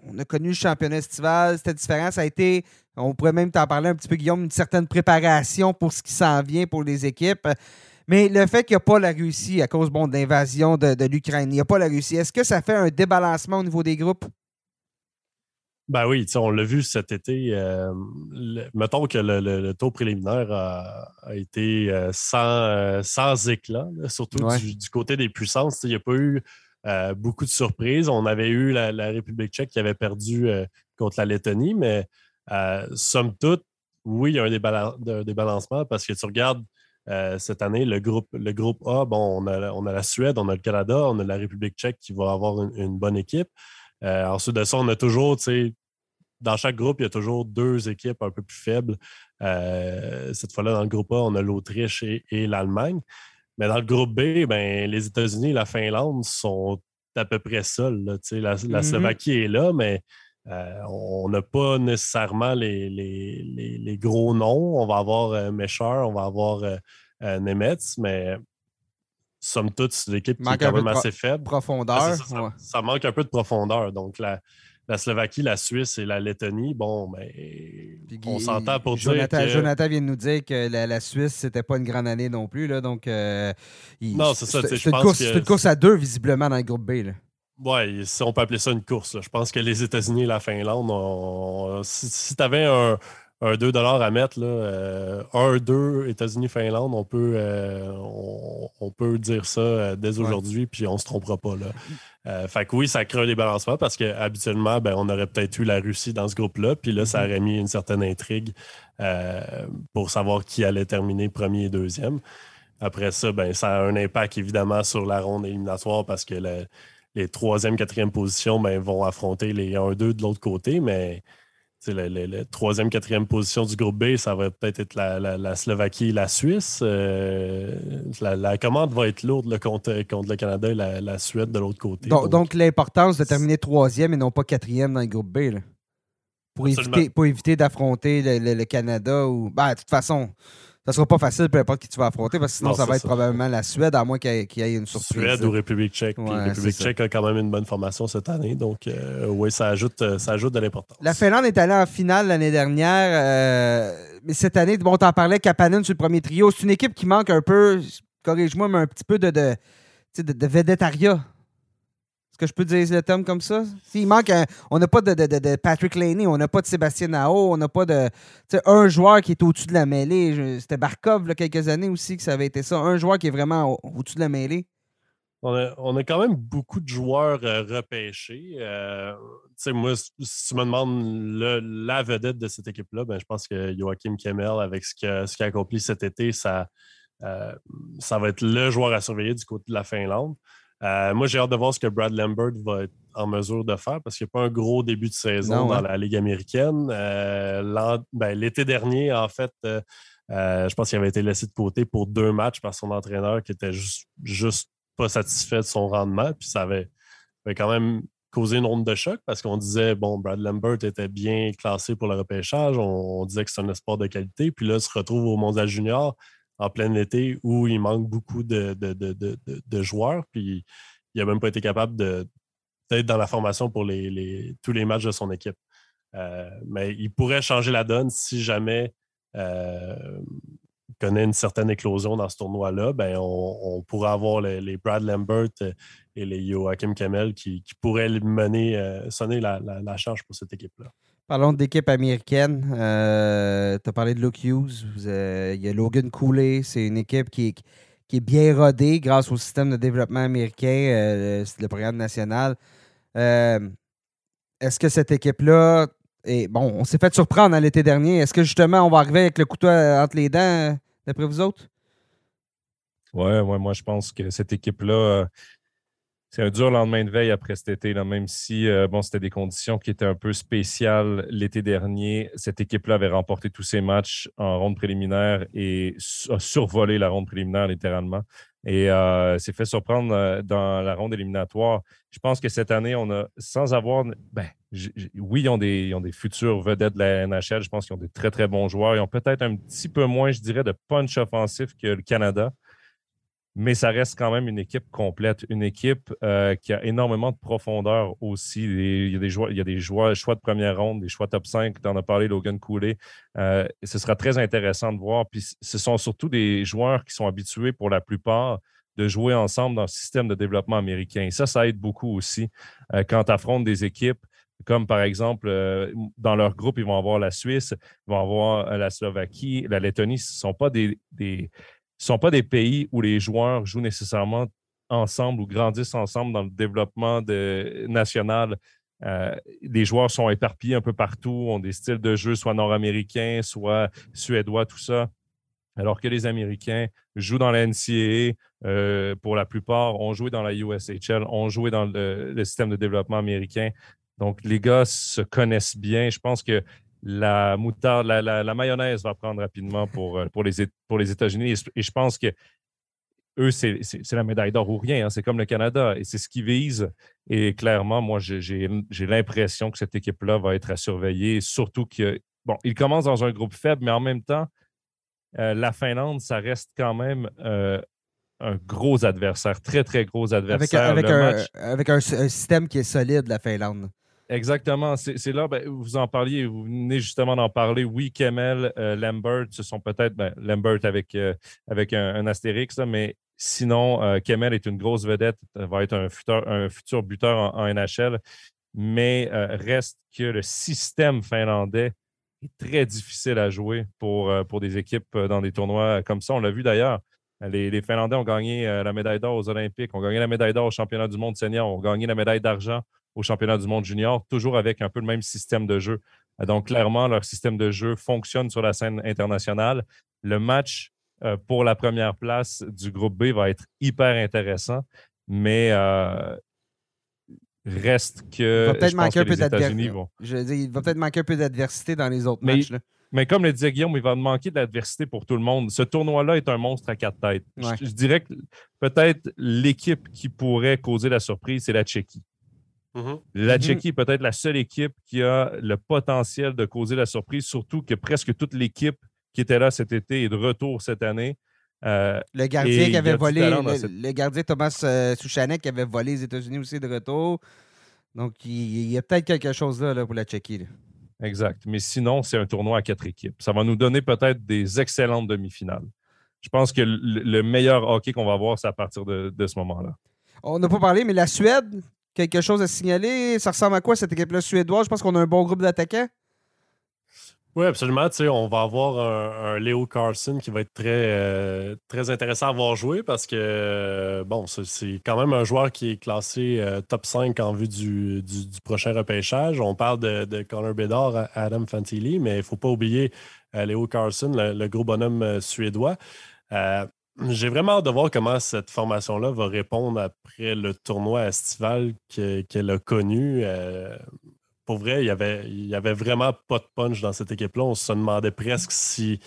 on a connu le championnat estival, c'était différent. Ça a été, on pourrait même t'en parler un petit peu, Guillaume, une certaine préparation pour ce qui s'en vient pour les équipes. Mais le fait qu'il n'y a pas la Russie à cause bon, de l'invasion de, de l'Ukraine, il n'y a pas la Russie, est-ce que ça fait un débalancement au niveau des groupes? Ben oui, on l'a vu cet été. Euh, mettons que le, taux préliminaire a, été euh, euh, sans, éclat, surtout du, côté des puissances. Il n'y a pas eu beaucoup de surprises. On avait eu la, République tchèque qui avait perdu contre la Lettonie, mais somme toute, oui, il y a un, débalancement parce que tu regardes cette année, le groupe, le groupe A, bon, on a, la Suède, on a le Canada, on a la République tchèque qui va avoir une bonne équipe. Euh, ensuite de ça, on a toujours, tu sais, dans chaque groupe, il y a toujours deux équipes un peu plus faibles. Euh, cette fois-là, dans le groupe A, on a l'Autriche et, l'Allemagne. Mais dans le groupe B, ben, les États-Unis et la Finlande sont à peu près seuls. la, la mm-hmm. Slovaquie est là, mais euh, on n'a pas nécessairement les, les, gros noms. On va avoir euh, on va avoir Nemetz, mais somme toute, c'est l'équipe qui est quand même assez faible. Profondeur. ça, manque un peu de profondeur. Donc, la, la Slovaquie, la Suisse et la Lettonie, bon, ben, on s'entend pour dire que... Jonathan vient de nous dire que la, Suisse, c'était pas une grande année non plus. Là, donc, euh, non, c'est ça. C'est une, course, une course à deux, visiblement, dans le groupe B. Oui, si on peut appeler ça une course. Je pense que les États-Unis et la Finlande, si tu avais un un 2 à mettre, là, euh, un 2 États-Unis-Finlande, on peut, euh, on, peut dire ça euh, dès aujourd'hui, puis on ne se trompera pas. Là. Fait que oui, ça crée un débalancement parce qu'habituellement, ben, on aurait peut-être eu la Russie dans ce groupe-là, puis là, ça mm-hmm. aurait mis une certaine intrigue pour savoir qui allait terminer premier et deuxième. Après ça, ben, ça a un impact évidemment sur la ronde éliminatoire parce que les troisième, quatrième positions ben, vont affronter les 1-2 de l'autre côté, mais la, troisième, quatrième position du groupe B, ça va peut-être être la, Slovaquie et la Suisse. Euh, la, commande va être lourde contre, contre le Canada et la, Suède de l'autre côté. Donc, l'importance de terminer troisième et non pas quatrième dans le groupe B. Pour, éviter, pour éviter d'affronter le, Canada ou. Ben, de toute façon, ça sera pas facile, peu importe qui tu vas affronter, parce que sinon, ça va être probablement la Suède, à moins qu'il y, ait une surprise. Suède ou République tchèque. République tchèque a quand même une bonne formation cette année, donc euh, oui, ça ajoute, euh, ça ajoute de l'importance. La Finlande est allée en finale l'année dernière, euh, mais cette année, bon, t'en parlais, Kapanen sur le premier trio. C'est une équipe qui manque un peu, corrige-moi, mais un petit peu de, de, de, de est-ce que je peux dire le terme comme ça? S'il manque On n'a pas de, Patrick Laney, on n'a pas de Sébastien Nao, on n'a pas de. un joueur qui est au-dessus de la mêlée. C'était Barkov, il quelques années aussi, que ça avait été ça. Un joueur qui est vraiment au-dessus de la mêlée. On a, quand même beaucoup de joueurs euh, repêchés. Euh, moi, si tu me demandes la vedette de cette équipe-là, ben, je pense que Joachim Kemmel, avec ce qu'il a, a, accompli cet été, ça, euh, ça va être le joueur à surveiller du côté de la Finlande. Euh, moi, j'ai hâte de voir ce que Brad Lambert va être en mesure de faire parce qu'il n'y a pas un gros début de saison dans la Ligue américaine. Euh, ben, l'été dernier, en fait, euh, je pense qu'il avait été laissé de côté pour deux matchs par son entraîneur qui était juste, juste pas satisfait de son rendement. Puis ça avait, quand même causé une onde de choc parce qu'on disait, bon, Brad Lambert était bien classé pour le repêchage, on, disait que c'est un espoir de qualité, puis là, il se retrouve au Mondial Junior en plein été où il manque beaucoup de, de, joueurs, puis il n'a même pas été capable d'être dans la formation pour les, tous les matchs de son équipe. Euh, mais il pourrait changer la donne si jamais euh, connaît une certaine éclosion dans ce tournoi-là, ben on, pourrait avoir les, Brad Lambert et les Joachim Kamel qui, pourraient mener, euh, sonner la, charge pour cette équipe-là. Parlons d'équipe américaine. euh, tu as parlé de Luke Hughes. Il y a Logan Cooley. C'est une équipe qui, est bien rodée grâce au système de développement américain, le programme national. Est-ce que cette équipe-là et bon, on s'est fait surprendre l'été dernier. Est-ce que justement, on va arriver avec le couteau entre les dents, d'après vous autres? Oui, ouais, moi, je pense que cette équipe-là, euh, c'est un dur lendemain de veille après cet été, même si euh, bon, c'était des conditions qui étaient un peu spéciales l'été dernier. Cette équipe-là avait remporté tous ses matchs en ronde préliminaire et a survolé la ronde préliminaire littéralement et euh, s'est fait surprendre euh, dans la ronde éliminatoire. Je pense que cette année, on a, sans avoir. Ben, oui, ils ont des futurs vedettes de la NHL. Je pense qu'ils ont des très, très bons joueurs. Ils ont peut-être un petit peu moins, je dirais, de punch offensif que le Canada mais ça reste quand même une équipe complète, une équipe euh, qui a énormément de profondeur aussi. il y a des, joueurs, il y a des choix de première ronde, des choix top 5, tu en as parlé, Logan Cooley. Euh, ce sera très intéressant de voir. Puis ce sont surtout des joueurs qui sont habitués pour la plupart de jouer ensemble dans le système de développement américain. ça, ça aide beaucoup aussi euh, quand tu affrontes des équipes comme par exemple, dans leur groupe, ils vont avoir la Suisse, ils vont avoir la Slovaquie, la Lettonie. Ce ne sont pas des, ne sont pas des pays où les joueurs jouent nécessairement ensemble ou grandissent ensemble dans le développement national. Euh, les joueurs sont éparpillés un peu partout, ont des styles de jeu soit nord-américains, soit suédois, tout ça. Alors que les Américains jouent dans la NCAA, euh, pour la plupart, ont joué dans la USHL, ont joué dans le, système de développement américain. Donc, les gars se connaissent bien. Je pense que la moutarde, la, mayonnaise va prendre rapidement pour, euh, pour les, pour les États-Unis. Et, je pense que eux, c'est la médaille d'or ou rien. Hein. C'est comme le Canada et c'est ce qu'ils visent. Et clairement, moi, j'ai l'impression que cette équipe-là va être à surveiller, surtout que, bon, ils commencent dans un groupe faible, mais en même temps, euh, la Finlande, ça reste quand même euh, un gros adversaire, très, très gros adversaire. Avec, un, avec un, système qui est solide, la Finlande. Exactement. C'est là, ben, vous en parliez, vous venez justement d'en parler. Oui, Kemel, euh, Lambert, ce sont peut-être ben, Lambert avec, euh, avec un, astérix, mais sinon, euh, Kemel est une grosse vedette, va être un futur, un futur buteur en, NHL. Mais reste que le système finlandais est très difficile à jouer pour, pour des équipes dans des tournois comme ça. On l'a vu d'ailleurs. Les, les, Finlandais ont gagné la médaille d'or aux Olympiques, ont gagné la médaille d'or au championnat du monde senior, ont gagné la médaille d'argent au championnat du monde junior, toujours avec un peu le même système de jeu. Donc, clairement, leur système de jeu fonctionne sur la scène internationale. Le match euh, pour la première place du groupe B va être hyper intéressant, mais euh, reste que. Il va peut-être manquer un peu d'adversité. il va peut-être manquer un peu d'adversité dans les autres matchs. Mais comme le disait Guillaume, il va manquer d'adversité pour tout le monde. Ce tournoi-là est un monstre à quatre têtes. Je, je, dirais que peut-être l'équipe qui pourrait causer la surprise, c'est la Tchéquie. Mm-hmm. La. Tchéquie est peut-être la seule équipe qui a le potentiel de causer la surprise, surtout que presque toute l'équipe qui était là cet été est de retour cette année. Euh, le gardien qui avait volé, le, gardien Thomas euh, Souchanek qui avait volé les États-Unis aussi de retour. Donc, il, y a peut-être quelque chose là, pour la Tchéquie. Exact. Mais sinon, c'est un tournoi à quatre équipes. Ça va nous donner peut-être des excellentes demi-finales. Je pense que le, meilleur hockey qu'on va voir, c'est à partir de, de ce moment-là. On n'a pas parlé, mais la Suède, quelque chose à signaler? Ça ressemble à quoi cette équipe-là suédoise? Je pense qu'on a un bon groupe d'attaquants. Oui, absolument. on va avoir un, Léo Carson qui va être très, euh, très intéressant à voir jouer parce que, euh, bon, c'est quand même un joueur qui est classé euh, top 5 en vue du, prochain repêchage. On parle de, de Connor Bedard, Adam Fantilli, mais il ne faut pas oublier Léo Carson, le, gros bonhomme suédois. J'ai vraiment hâte de voir comment cette formation-là va répondre après le tournoi estival qu'elle a connu. Euh, pour vrai, il n'y avait, y avait vraiment pas de punch dans cette équipe-là. On se demandait presque si,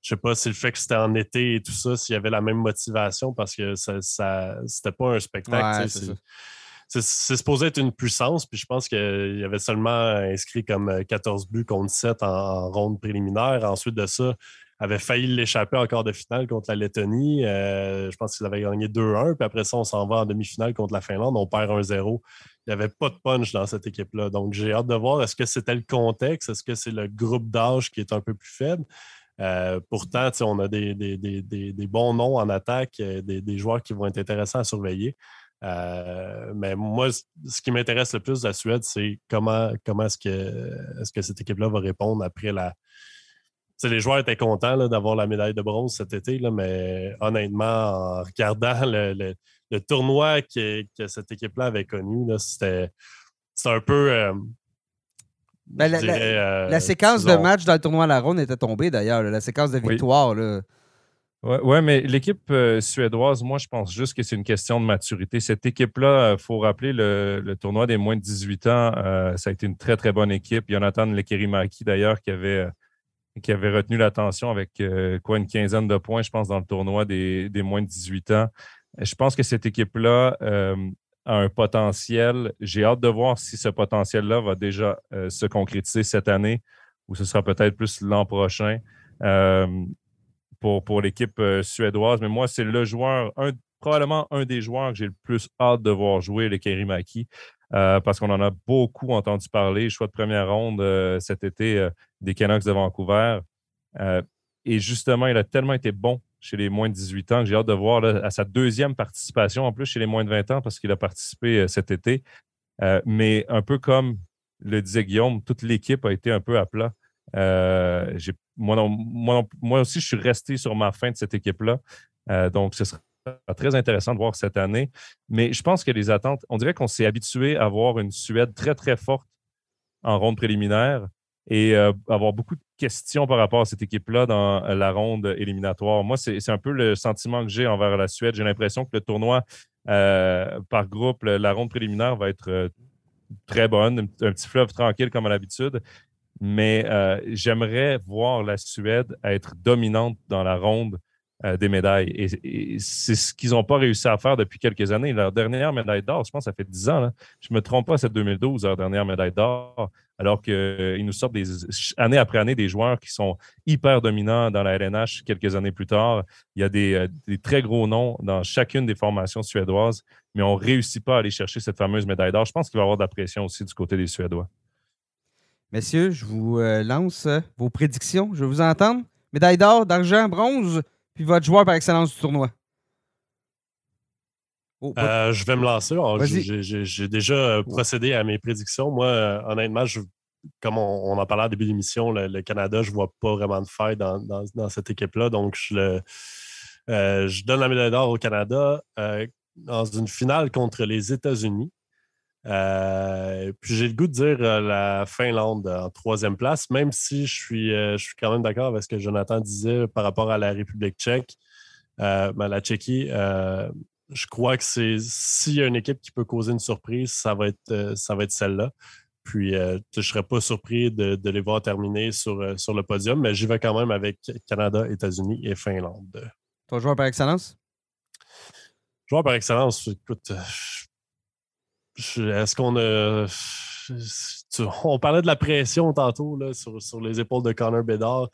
je sais pas, si le fait que c'était en été et tout ça, s'il y avait la même motivation parce que ça, ça c'était pas un spectacle. c'est supposé être une puissance, puis je pense qu'il y avait seulement inscrit comme 14 buts contre 7 en, ronde préliminaire. Ensuite de ça, avait failli l'échapper en quart de finale contre la Lettonie. je pense qu'ils avaient gagné 2-1, puis après ça, on s'en va en demi-finale contre la Finlande, on perd 1-0 il n'y avait pas de punch dans cette équipe-là. Donc, j'ai hâte de voir est-ce que c'était le contexte, est-ce que c'est le groupe d'âge qui est un peu plus faible? Euh, pourtant, on a des, bons noms en attaque, euh, des, joueurs qui vont être intéressants à surveiller. Euh, mais moi, ce qui m'intéresse le plus de la Suède, c'est comment, comment est-ce que, est que cette équipe-là va répondre après la. Les joueurs étaient contents d'avoir la médaille de bronze cet été, là, mais honnêtement, en regardant le, le tournoi que, cette équipe-là avait connu, c'était un peu. Euh, ben, la, euh, séquence de match dans le tournoi à la ronde était tombée d'ailleurs, la séquence de victoire. Oui, ouais, mais l'équipe euh, suédoise, moi, je pense juste que c'est une question de maturité. Cette équipe-là, il faut rappeler le, tournoi des moins de 18 ans, ça a été une très, très bonne équipe. Jonathan Lekerimaki, d'ailleurs, qui avait, qui avait retenu l'attention avec quoi, une quinzaine de points, je pense, dans le tournoi des, des moins de 18 ans. Je pense que cette équipe-là euh, a un potentiel. J'ai hâte de voir si ce potentiel-là va déjà euh, se concrétiser cette année ou ce sera peut-être plus l'an prochain euh, pour, pour l'équipe suédoise. Mais moi, c'est le joueur, probablement un des joueurs que j'ai le plus hâte de voir jouer, le Kerimaki. parce qu'on en a beaucoup entendu parler. Choix de première ronde cet été des Canucks de Vancouver. et justement, il a tellement été bon chez les moins de 18 ans, que j'ai hâte de voir à sa deuxième participation, en plus chez les moins de 20 ans, parce qu'il a participé euh, cet été. Euh, mais un peu comme le disait Guillaume, toute l'équipe a été un peu à plat. Euh, moi, moi, aussi, je suis resté sur ma fin de cette équipe-là. donc, ce sera très intéressant de voir cette année. Mais je pense que les attentes, on dirait qu'on s'est habitué à voir une Suède très, très forte en ronde préliminaire et euh, avoir beaucoup de questions par rapport à cette équipe-là dans euh, la ronde éliminatoire. Moi, c'est un peu le sentiment que j'ai envers la Suède. J'ai l'impression que le tournoi euh, par groupe, la ronde préliminaire va être très bonne, un petit fleuve tranquille comme à l'habitude. Mais j'aimerais voir la Suède être dominante dans la ronde des médailles. Et, c'est ce qu'ils n'ont pas réussi à faire depuis quelques années. Leur dernière médaille d'or, je pense, ça fait 10 ans. Je ne me trompe pas, c'est 2012, leur dernière médaille d'or alors qu'ils euh, nous sortent des, année après année des joueurs qui sont hyper dominants dans la LNH quelques années plus tard. Il y a euh, des, très gros noms dans chacune des formations suédoises, mais on ne réussit pas à aller chercher cette fameuse médaille d'or. Je pense qu'il va y avoir de la pression aussi du côté des Suédois. Messieurs, je vous euh, lance vos prédictions. Je veux vous entendre. Médaille d'or, d'argent, bronze, puis votre joueur par excellence du tournoi. Oh, je vais me lancer. J'ai déjà procédé à mes prédictions. Moi, honnêtement, je, comme on, en parlait au début de l'émission, le, Canada, je ne vois pas vraiment de faille dans, cette équipe-là. Donc, je, euh, je donne la médaille d'or au Canada euh, dans une finale contre les États-Unis. Euh, puis j'ai le goût de dire la Finlande en troisième place, même si je suis, je suis quand même d'accord avec ce que Jonathan disait par rapport à la République tchèque. Ben, la Tchéquie, je crois que c'est s'il y a une équipe qui peut causer une surprise, ça va être, euh, ça va être celle-là. Puis euh, je ne serais pas surpris de, les voir terminer sur, euh, sur le podium, mais j'y vais quand même avec Canada, États-Unis et Finlande. Ton joueur par excellence? Joueur par excellence, écoute, est-ce qu'on a. on parlait de la pression tantôt sur, les épaules de Connor Bedard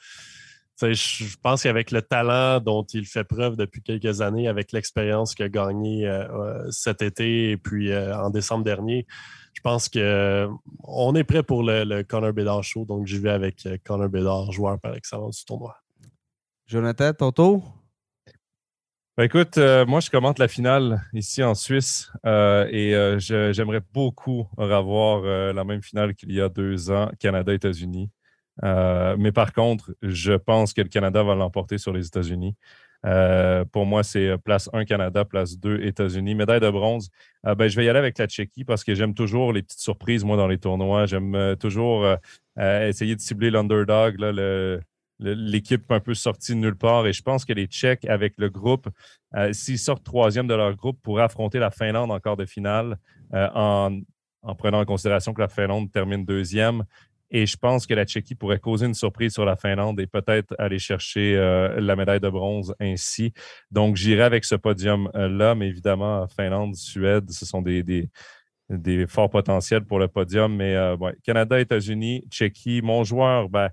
je pense qu'avec le talent dont il fait preuve depuis quelques années, avec l'expérience qu'il a gagnée euh, euh, cet été et puis euh, en décembre dernier, je pense qu'on est prêt pour le, Connor Bedard Show. Donc, j'y vais avec Connor Bedard, joueur par excellence du tournoi. Jonathan, ton tour? Ben, écoute, moi, je commente la finale ici en Suisse et j'aimerais beaucoup revoir la même finale qu'il y a deux ans, Canada-États-Unis. Euh, mais par contre, je pense que le Canada va l'emporter sur les États-Unis. Euh, pour moi, c'est place 1 Canada, place 2 États-Unis. Médaille de bronze, euh, ben, je vais y aller avec la Tchéquie parce que j'aime toujours les petites surprises, moi, dans les tournois. J'aime toujours essayer de cibler l'underdog, l'équipe un peu sortie de nulle part. Et je pense que les Tchèques, avec le groupe, s'ils sortent troisième de leur groupe, pourraient affronter la Finlande en quart de finale en, en prenant en considération que la Finlande termine deuxième. Et je pense que la Tchéquie pourrait causer une surprise sur la Finlande et peut-être aller chercher euh, la médaille de bronze ainsi. Donc, j'irai avec ce podium-là, mais évidemment, Finlande, Suède, ce sont des, des forts potentiels pour le podium. Mais Canada, États-Unis, Tchéquie, mon joueur, ben,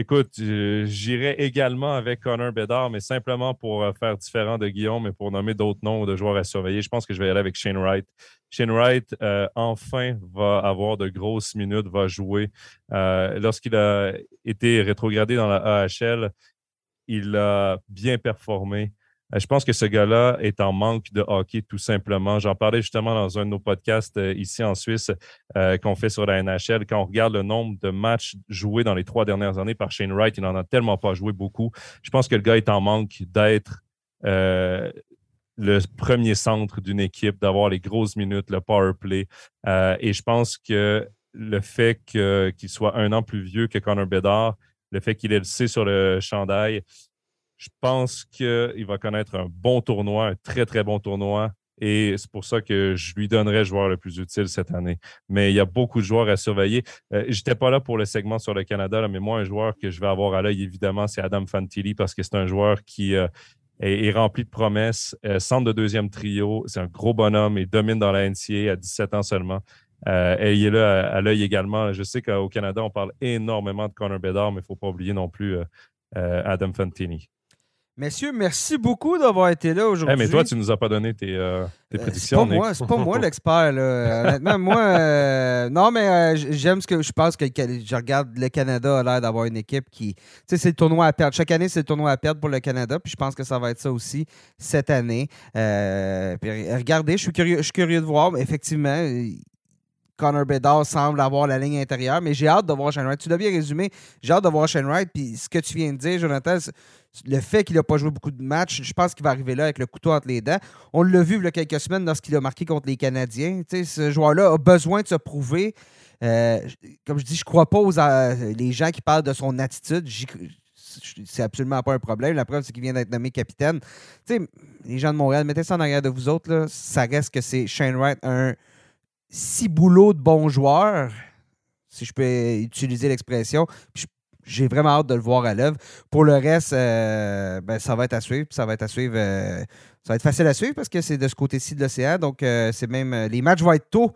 Écoute, j'irai également avec Connor Bedard, mais simplement pour euh, faire différent de Guillaume et pour nommer d'autres noms de joueurs à surveiller. Je pense que je vais aller avec Shane Wright. Shane Wright, euh, enfin, va avoir de grosses minutes, va jouer. Euh, lorsqu'il a été rétrogradé dans la AHL, il a bien performé. Euh, je pense que ce gars-là est en manque de hockey tout simplement. J'en parlais justement dans un de nos podcasts euh, ici en Suisse euh, qu'on fait sur la NHL. Quand on regarde le nombre de matchs joués dans les trois dernières années par Shane Wright, il n'en a tellement pas joué beaucoup. Je pense que le gars est en manque d'être le premier centre d'une équipe, d'avoir les grosses minutes, le power play. et je pense que le fait qu'il soit un an plus vieux que Connor Bedard, le fait qu'il ait le C sur le chandail, je pense qu'il va connaître un bon tournoi, un très, très bon tournoi. Et c'est pour ça que je lui donnerai le joueur le plus utile cette année. Mais il y a beaucoup de joueurs à surveiller. Euh, je n'étais pas là pour le segment sur le Canada, mais moi, un joueur que je vais avoir à l'œil, évidemment, c'est Adam Fantilli parce que c'est un joueur qui euh, est, rempli de promesses. Euh, centre de deuxième trio, c'est un gros bonhomme et domine dans la NCA à 17 ans seulement. et il est là à, l'œil également. Je sais qu'au Canada, on parle énormément de Connor Bedard, mais il ne faut pas oublier non plus Adam Fantini. Messieurs, merci beaucoup d'avoir été là aujourd'hui. mais toi, tu nous as pas donné tes, euh, tes euh, prédictions. C'est pas, moi, pas moi l'expert. Honnêtement, moi, euh, non, mais j'aime ce que je pense que je regarde le Canada a l'air d'avoir une équipe qui. Tu sais, c'est le tournoi à perdre. Chaque année, c'est le tournoi à perdre pour le Canada. Puis je pense que ça va être ça aussi cette année. regardez, je suis curieux, je suis curieux de voir. Mais effectivement, Connor Bedard semble avoir la ligne intérieure, mais j'ai hâte de voir Shane Wright. Tu l'as bien résumé. J'ai hâte de voir Shane Wright. Puis ce que tu viens de dire, Jonathan, le fait qu'il n'a pas joué beaucoup de matchs, je pense qu'il va arriver là avec le couteau entre les dents. On l'a vu il y a quelques semaines lorsqu'il a marqué contre les Canadiens. ce joueur-là a besoin de se prouver. Euh, comme je dis, je ne crois pas aux les gens qui parlent de son attitude. C'est absolument pas un problème. La preuve, c'est qu'il vient d'être nommé capitaine. les gens de Montréal, mettez ça en arrière de vous autres. Là, ça reste que c'est Shane Wright, un si boulot de bon joueur, si je peux utiliser l'expression j'ai vraiment hâte de le voir à l'œuvre. Pour le reste, euh, ben, ça va être à suivre. Ça va être à suivre. Euh, ça va être facile à suivre parce que c'est de ce côté-ci de l'océan. Donc, euh, c'est même. les matchs vont être tôt.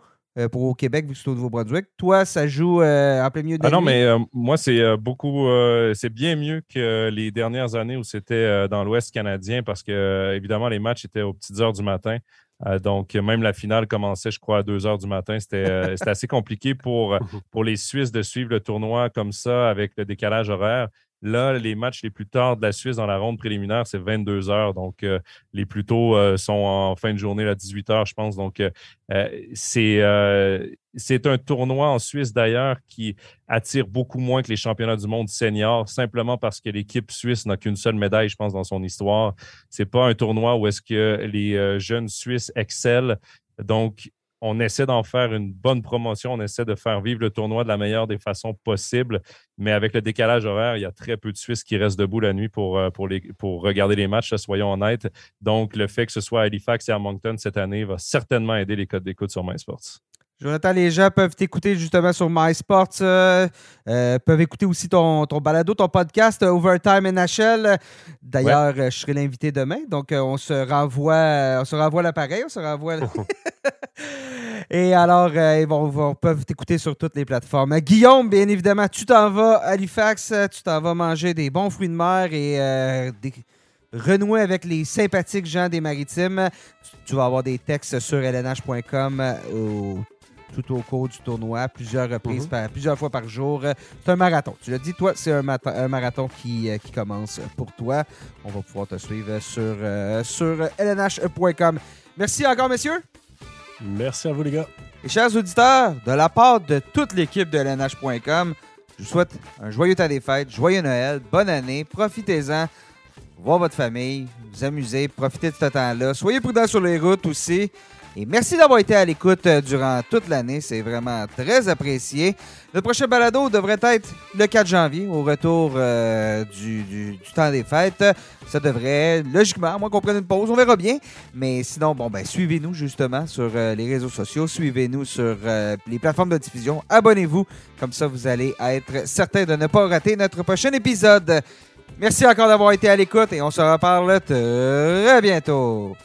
pour au Québec, vu que c'est au Nouveau-Brunswick. Toi, ça joue en plein milieu de Ah non, mais moi, c'est beaucoup, c'est bien mieux que les dernières années où c'était dans l'Ouest canadien parce que, évidemment, les matchs étaient aux petites heures du matin. Euh, donc, même la finale commençait, je crois, à 2 heures du matin. Euh, c'était assez compliqué pour, pour les Suisses de suivre le tournoi comme ça avec le décalage horaire. Là, les matchs les plus tard de la Suisse dans la ronde préliminaire, c'est 22 heures. Donc, euh, les plus tôt euh, sont en fin de journée à 18 heures, je pense. Donc, euh, c'est un tournoi en Suisse d'ailleurs qui attire beaucoup moins que les championnats du monde seniors, simplement parce que l'équipe suisse n'a qu'une seule médaille, je pense, dans son histoire. C'est pas un tournoi où est-ce que les jeunes Suisses excellent. Donc, on essaie d'en faire une bonne promotion, on essaie de faire vivre le tournoi de la meilleure des façons possibles. Mais avec le décalage horaire, il y a très peu de Suisses qui restent debout la nuit pour, euh, pour, les, pour regarder les matchs, soyons honnêtes. Donc, le fait que ce soit à Halifax et à Moncton cette année va certainement aider les codes d'écoute sur MySports. Jonathan, les gens peuvent t'écouter justement sur MySports, euh, euh, peuvent écouter aussi ton, ton balado, ton podcast Overtime NHL. D'ailleurs, je serai l'invité demain, donc on se renvoie, on se renvoie l'appareil, on se renvoie. Et alors, euh, ils, vont, peuvent t'écouter sur toutes les plateformes. Guillaume, bien évidemment, tu t'en vas à Halifax, tu t'en vas manger des bons fruits de mer et euh, renouer avec les sympathiques gens des maritimes. Tu vas avoir des textes sur lnh.com euh, tout au cours du tournoi, plusieurs reprises, mhm. plusieurs fois par jour. C'est un marathon. Tu l'as dit, toi, c'est un, marathon qui, qui, commence pour toi. On va pouvoir te suivre sur, sur lnh.com. Merci encore, messieurs. Merci à vous, les gars. Et chers auditeurs, de la part de toute l'équipe de LNH.com, je vous souhaite un joyeux temps des fêtes, joyeux Noël, bonne année, profitez-en, voir votre famille, vous amuser, profitez de ce temps-là. Soyez prudents sur les routes aussi. Et merci d'avoir été à l'écoute euh, durant toute l'année. C'est vraiment très apprécié. Le prochain balado devrait être le 4 janvier, au retour euh, du, temps des fêtes. Ça devrait, logiquement, à moins qu'on prenne une pause, on verra bien. Mais sinon, bon, ben, suivez-nous justement sur euh, les réseaux sociaux, suivez-nous sur les plateformes de diffusion, abonnez-vous. Comme ça, vous allez être certain de ne pas rater notre prochain épisode. Merci encore d'avoir été à l'écoute et on se reparle très bientôt.